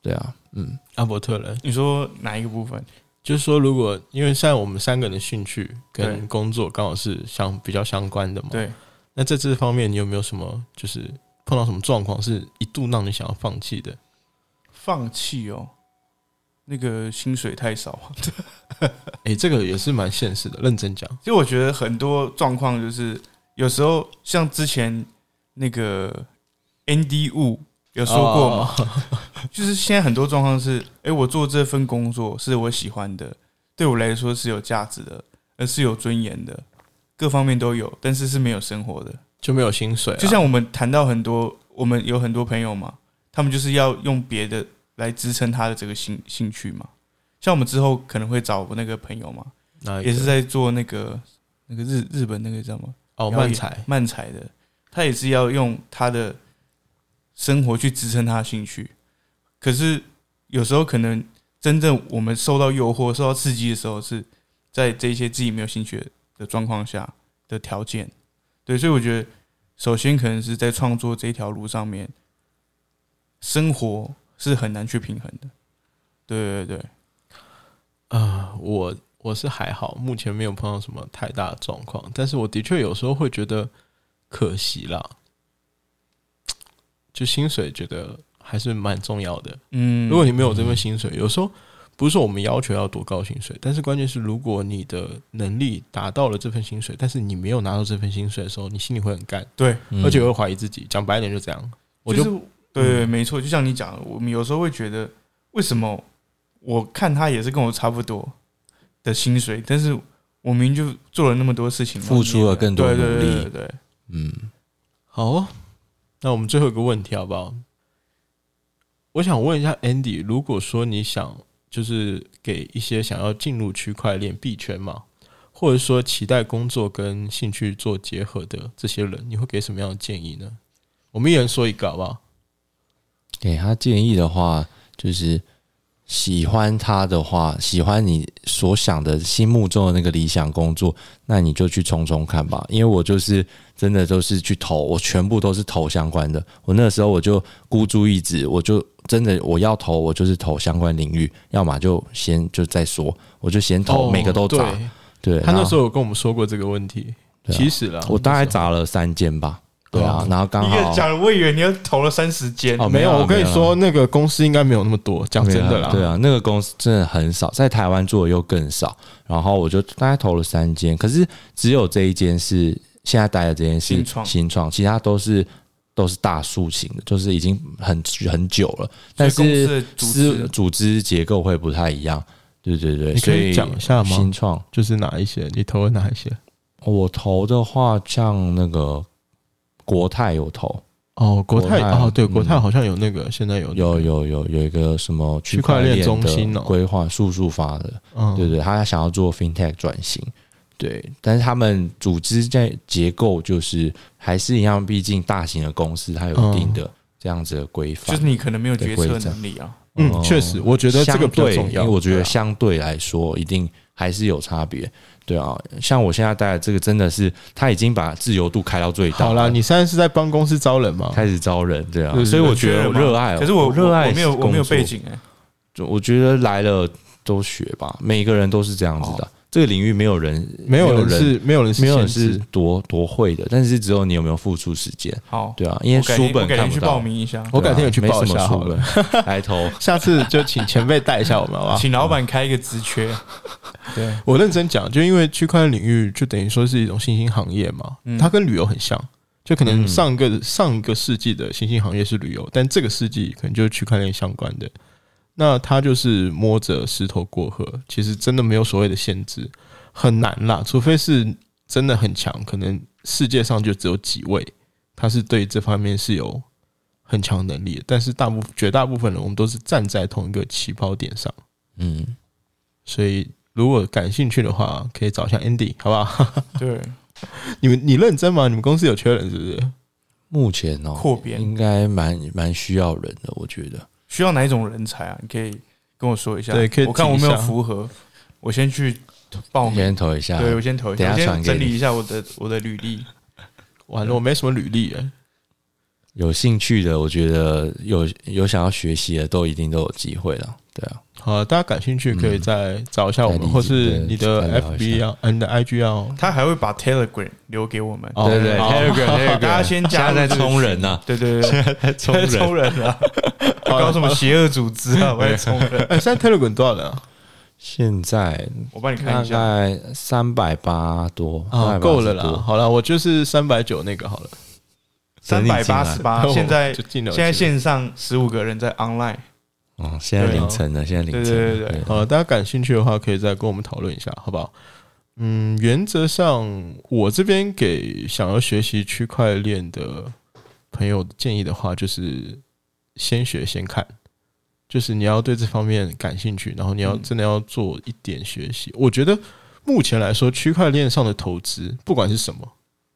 对啊，嗯，阿伯特人，你说哪一个部分？就是说，如果因为现在我们三个人的兴趣跟工作刚好是相比较相关的嘛，对，那在这方面，你有没有什么就是碰到什么状况，是一度让你想要放弃的？放弃哦，那个薪水太少。诶，这个也是蛮现实的，认真讲，其实我觉得很多状况就是，有时候像之前那个 Andy Wu 有说过吗，哦。就是现在很多状况是，哎、我做这份工作是我喜欢的，对我来说是有价值的，而是有尊严的，各方面都有，但是是没有生活的。就没有薪水啊、就像我们谈到很多，我们有很多朋友嘛，他们就是要用别的来支撑他的这个兴兴趣嘛。像我们之后可能会找那个朋友嘛，也是在做那个那个日日本那个叫什么？哦漫才，漫才的，他也是要用他的生活去支撑他的兴趣。可是有时候可能真正我们受到诱惑、受到刺激的时候，是在这些自己没有兴趣的状况下的条件。对，所以我觉得，首先可能是在创作这条路上面，生活是很难去平衡的。对对对，啊、我我是还好，目前没有碰到什么太大的状况，但是我的确有时候会觉得可惜啦，就薪水觉得还是蛮重要的。嗯，如果你没有这份薪水，有时候不是说我们要求要多高薪水，但是关键是如果你的能力达到了这份薪水，但是你没有拿到这份薪水的时候，你心里会很干，对，嗯而且会怀疑自己。讲白一点就这样，我就就是对对，没错，就像你讲的，我们有时候会觉得，为什么我看他也是跟我差不多的薪水，但是我明明就做了那么多事情，付出了更多对对努力对对对，嗯，好哦、那我们最后一个问题好不好？我想问一下 Andy，如果说你想就是给一些想要进入区块链币圈嘛，或者说期待工作跟兴趣做结合的这些人，你会给什么样的建议呢？我们一人说一个好不好？给他建议的话，就是喜欢他的话，喜欢你所想的心目中的那个理想工作，那你就去冲冲看吧。因为我就是真的都是去投，我全部都是投相关的。我那时候我就孤注一掷，我就真的我要投，我就是投相关领域，要么就先就再说，我就先投，每个都砸。哦对对，他那时候有跟我们说过这个问题。啊其实啦，我大概砸了三间吧。对啊哦，然后刚好讲了，我以为你又投了三十间，哦没有，我跟你说，那个公司应该没有那么多。讲真的啦，对啊，那个公司真的很少，在台湾做的又更少。然后我就大概投了三间，可是只有这一间是现在待的这间是新创新创，其他都是都是大树型的，就是已经很很久了，但公司是的组是织组织结构会不太一样。对对对，你可以所讲一下吗新创就是哪一些？你投了哪一些？我投的话，像那个国泰有投，哦，国泰哦，对，嗯国泰好像有那个，现在有那个有，有有有一个什么区块链链中心规划，速速发的。嗯，对对，他想要做 fintech 转型，对，但是他们组织在结构就是还是一样，毕竟大型的公司它有一定的这样子的规范就是。你可能没有决策能力啊。嗯，哦确实，我觉得这个不重要。因为我觉得相对来说，一定还是有差别。对啊，像我现在带的这个，真的是他已经把自由度开到最大。好了，你现在是在帮公司招人吗？开始招人，对啊对，所以我觉得我热爱，可是我热爱我没有我没有背，景哎，就我觉得来了都学吧，每个人都是这样子的。这个领域没有人没有人是，没有人是没有人是多多会的，但是只有你有没有付出时间，好，对啊，因为书天我改天去本看不到。报，名一下，我改天也去报一下好了。本。来投，下次就请前辈带一下我们，好不好？请老板开一个职缺。对，我认真讲，就因为区块链领域就等于说是一种新兴行业嘛，嗯。它跟旅游很像，就可能嗯。上个、上一个世纪的新兴行业是旅游，但这个世纪可能就是区块链相关的。那他就是摸着石头过河，其实真的没有所谓的限制，很难啦，除非是真的很强，可能世界上就只有几位，他是对这方面是有很强能力的，但是大部绝大部分人，我们都是站在同一个起跑点上。嗯，所以如果感兴趣的话，可以找一下 Andy，好不好？对，你们你认真吗？你们公司有缺人是不是？目前哦，扩编应该蛮蛮需要人的，我觉得。需要哪一种人才啊？你可以跟我说一下。对可以我看我没有符合，我先去报名。先投一下。对，我先投一下，先整理一下我的我的履历。完了，我没什么履历哎。有兴趣的，我觉得有有想要学习的，都一定都有机会了。对啊，好，大家感兴趣可以再找一下我们，或是你的 FB 下要，呃你的 IG 要。他还会把 Telegram 留给我们。哦对对，Telegram，大家先加入现在在这个群冲人呐，对对对，在冲人，冲人 啊！搞什么邪恶组织啊？我在充人。哎，现在 Telegram 多少人啊？现在我帮你看一下，大概三百八多，啊，380够了啦。好了，我就是三百九那个好了。三百八十八。现在。现在线上十五个人在 online。哦，现在凌晨了，现在凌晨了，对对对对好了，大家感兴趣的话，可以再跟我们讨论一下，好不好？嗯，原则上，我这边给想要学习区块链的朋友建议的话，就是先学先看，就是你要对这方面感兴趣，然后你要嗯真的要做一点学习。我觉得目前来说，区块链上的投资，不管是什么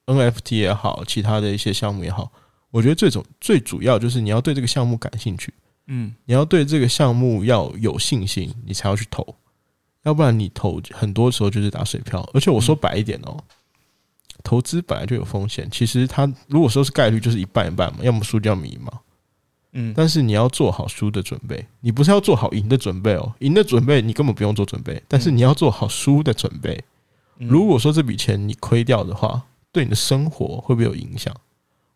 NFT 也好，其他的一些项目也好，我觉得最总最主要就是你要对这个项目感兴趣。嗯，你要对这个项目要有信心，你才要去投，要不然你投很多时候就是打水漂。而且我说白一点哦，投资本来就有风险。其实它如果说是概率，就是一半一半嘛，要么输，要么赢嘛。嗯，但是你要做好输的准备，你不是要做好赢的准备哦。赢的准备你根本不用做准备，但是你要做好输的准备。嗯如果说这笔钱你亏掉的话，对你的生活会不会有影响？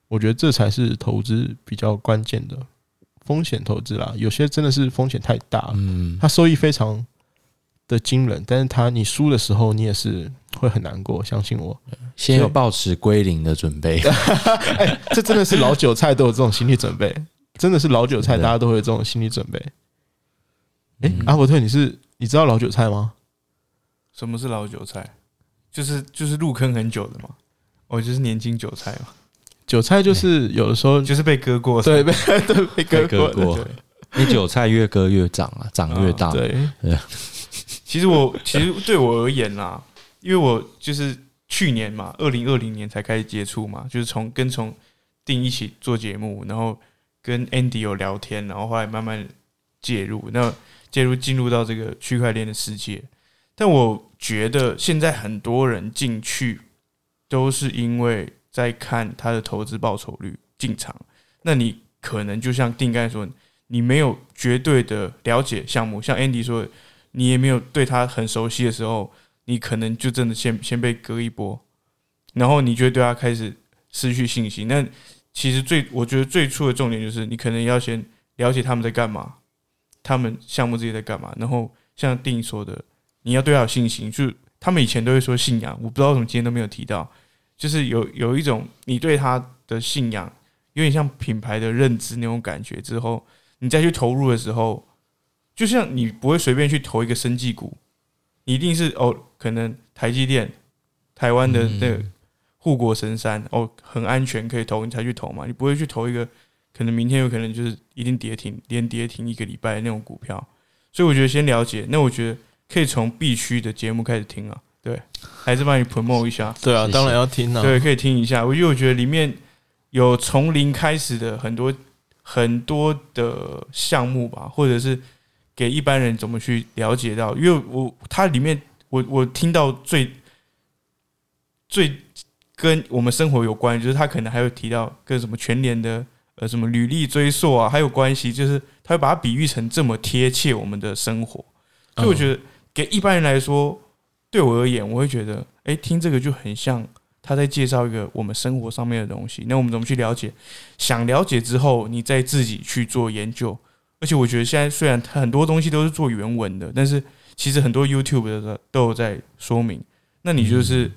我觉得这才是投资比较关键的风险投资啦。有些真的是风险太大，嗯，它收益非常的惊人，但是它你输的时候你也是会很难过，相信我。先有保持归零的准备。哎，这真的是老韭菜都有这种心理准备，真的是老韭菜，大家都会有这种心理准备。哎、嗯阿伯特，你是你知道老韭菜吗？什么是老韭菜？就是就是入坑很久的嘛。哦，就是年轻韭菜嘛，韭菜就是有的时候就是被割过。对被 对被割过，你韭菜越割越长啊，长越大。对，其实我其实对我而言啦，因为我就是去年嘛，二零二零年才开始接触嘛，就是从跟从定一起做节目，然后跟 Andy 有聊天，然后后来慢慢介入，那介入进入到这个区块链的世界。但我觉得现在很多人进去都是因为在看他的投资报酬率进场，那你可能就像定刚才说，你没有绝对的了解项目，像 Andy 说，你也没有对他很熟悉的时候，你可能就真的先先被割一波，然后你就对他开始失去信心。那其实最我觉得最初的重点就是，你可能要先了解他们在干嘛，他们项目自己在干嘛，然后像定说的，你要对他有信心。就他们以前都会说信仰，我不知道为什么今天都没有提到，就是有有一种你对他的信仰，有点像品牌的认知那种感觉之后，你再去投入的时候，就像你不会随便去投一个生技股，你一定是哦，可能台积电、台湾的那个护国神山哦，很安全可以投，你才去投嘛。你不会去投一个可能明天有可能就是一定跌停，连跌停一个礼拜的那种股票。所以我觉得先了解，那我觉得可以从必须的节目开始听啊，对，还是帮你 promote 一下。对啊，当然要听啊。对，可以听一下。我因为我觉得里面有从零开始的很多很多的项目吧，或者是给一般人怎么去了解到。因为我它里面我我听到最最跟我们生活有关，就是他可能还会提到跟什么全年的呃什么履历追溯啊，还有关系，就是他会把它比喻成这么贴切我们的生活。所以我觉得给一般人来说，对我而言，我会觉得，哎、听这个就很像他在介绍一个我们生活上面的东西。那我们怎么去了解？想了解之后，你再自己去做研究。而且我觉得现在虽然很多东西都是做原文的，但是其实很多 YouTube 的都有在说明。那你就是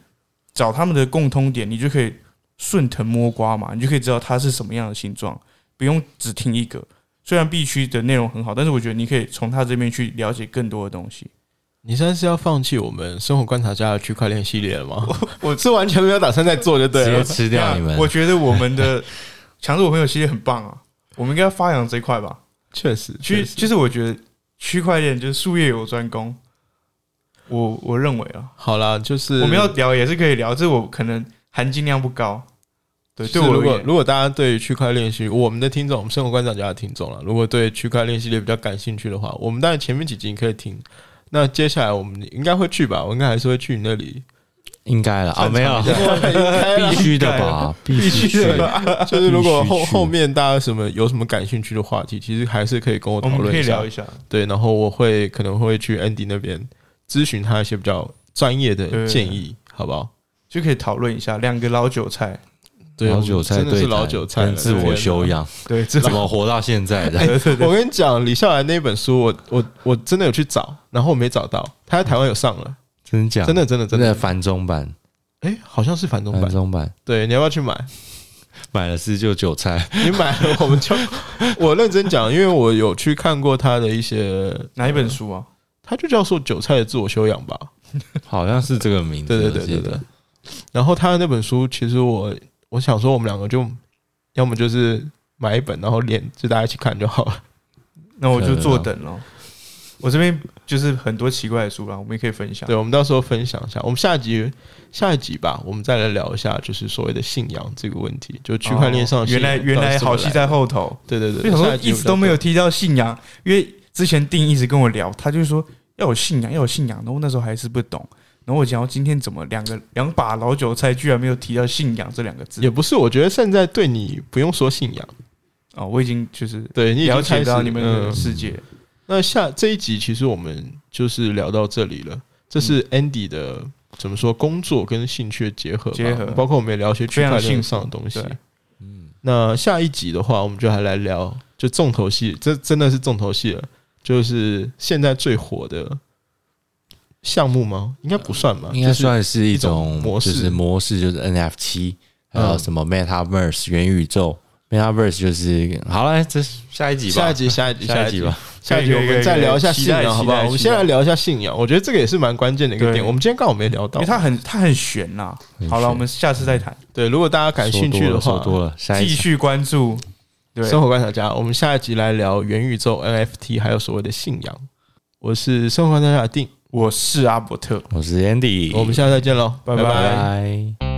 找他们的共通点，你就可以顺藤摸瓜嘛，你就可以知道它是什么样的形状，不用只听一个。虽然必须的内容很好，但是我觉得你可以从他这边去了解更多的东西。你现在是要放弃我们生活观察家的区块链系列了吗？我我是完全没有打算再做，就对了。直接吃掉你们。我觉得我们的强者我朋友系列很棒啊，我们应该发扬这一块吧。确实，区确实就是我觉得区块链就是术业有专攻，我我认为啊，好啦，就是我们要聊也是可以聊，这我可能含金量不高。对，就是如果如果大家对区块链系我们的听众，我们生活观察家的听众了，如果对区块链系列比较感兴趣的话，我们当然前面几集可以听。那接下来我们应该会去吧？我应该还是会去你那里，应该了啊，没有，必 必须的吧？必须的。就是如果后后面大家什么有什么感兴趣的话题，其实还是可以跟我讨论一下可以聊一。下。对，然后我会可能会去 Andy 那边咨询他一些比较专业的建议，好不好？就可以讨论一下两个老韭菜，对，老韭菜真的是老韭菜了，跟自我修养，对，这怎么活到现在的？我跟你讲，李笑来那本书，我我我真的有去找，然后我没找到，他在台湾有上了，真假？真的真的真的，真的繁中版，哎，好像是繁中繁版，中版对，你要不要去买？买了是就韭菜，你买了我们就，我认真讲，因为我有去看过他的一些，哪一本书啊？他就叫做《韭菜的自我修养》吧，好像是这个名字。对对对对对我记得。然后他的那本书，其实我我想说，我们两个就要么就是买一本，然后连就大家一起看就好了。那我就坐等了。我这边就是很多奇怪的书啦，我们也可以分享对，。我们到时候分享一下。我们下一集下一集吧，我们再来聊一下，就是所谓的信仰这个问题，就区块链上哦原来原来好戏在后头，对对对，为什么一直都没有提到信仰？因为之前定一直跟我聊，他就说要有信仰，要有信仰，然后那时候还是不懂。然后我讲到今天怎么两个两把老韭菜居然没有提到信仰这两个字。也不是，我觉得现在对你不用说信仰，哦，我已经就是对你了解到你们的嗯。世界。那下这一集其实我们就是聊到这里了，这是嗯。Andy 的、怎么说工作跟兴趣的结合吧，结合。包括我们也聊一些区块链上的东西。嗯，那下一集的话，我们就还来聊，就重头戏，这真的是重头戏了，就是现在最火的项目吗？应该不算吧，应该算是一一种种模式就是模式，就是 NFT，还有嗯什么 Metaverse 元宇宙，Metaverse 就是好了，这是下一集吧，下一集，下一集，下一集吧。。下一集 我们再聊一下信仰，好不好？我们先来聊，一下信仰，我觉得这个也是蛮关键的一个对点。我们今天刚好没聊到因为，它很它很悬呐。好了，我们下次再谈，对，如果大家感兴趣的话，继续关注。对，生活观察家，我们下一集来聊元宇宙、NFT，还有所谓的信仰。我是生活观察家的定，我是阿伯特。我是 Andy，我们下次再见喽，拜拜拜拜。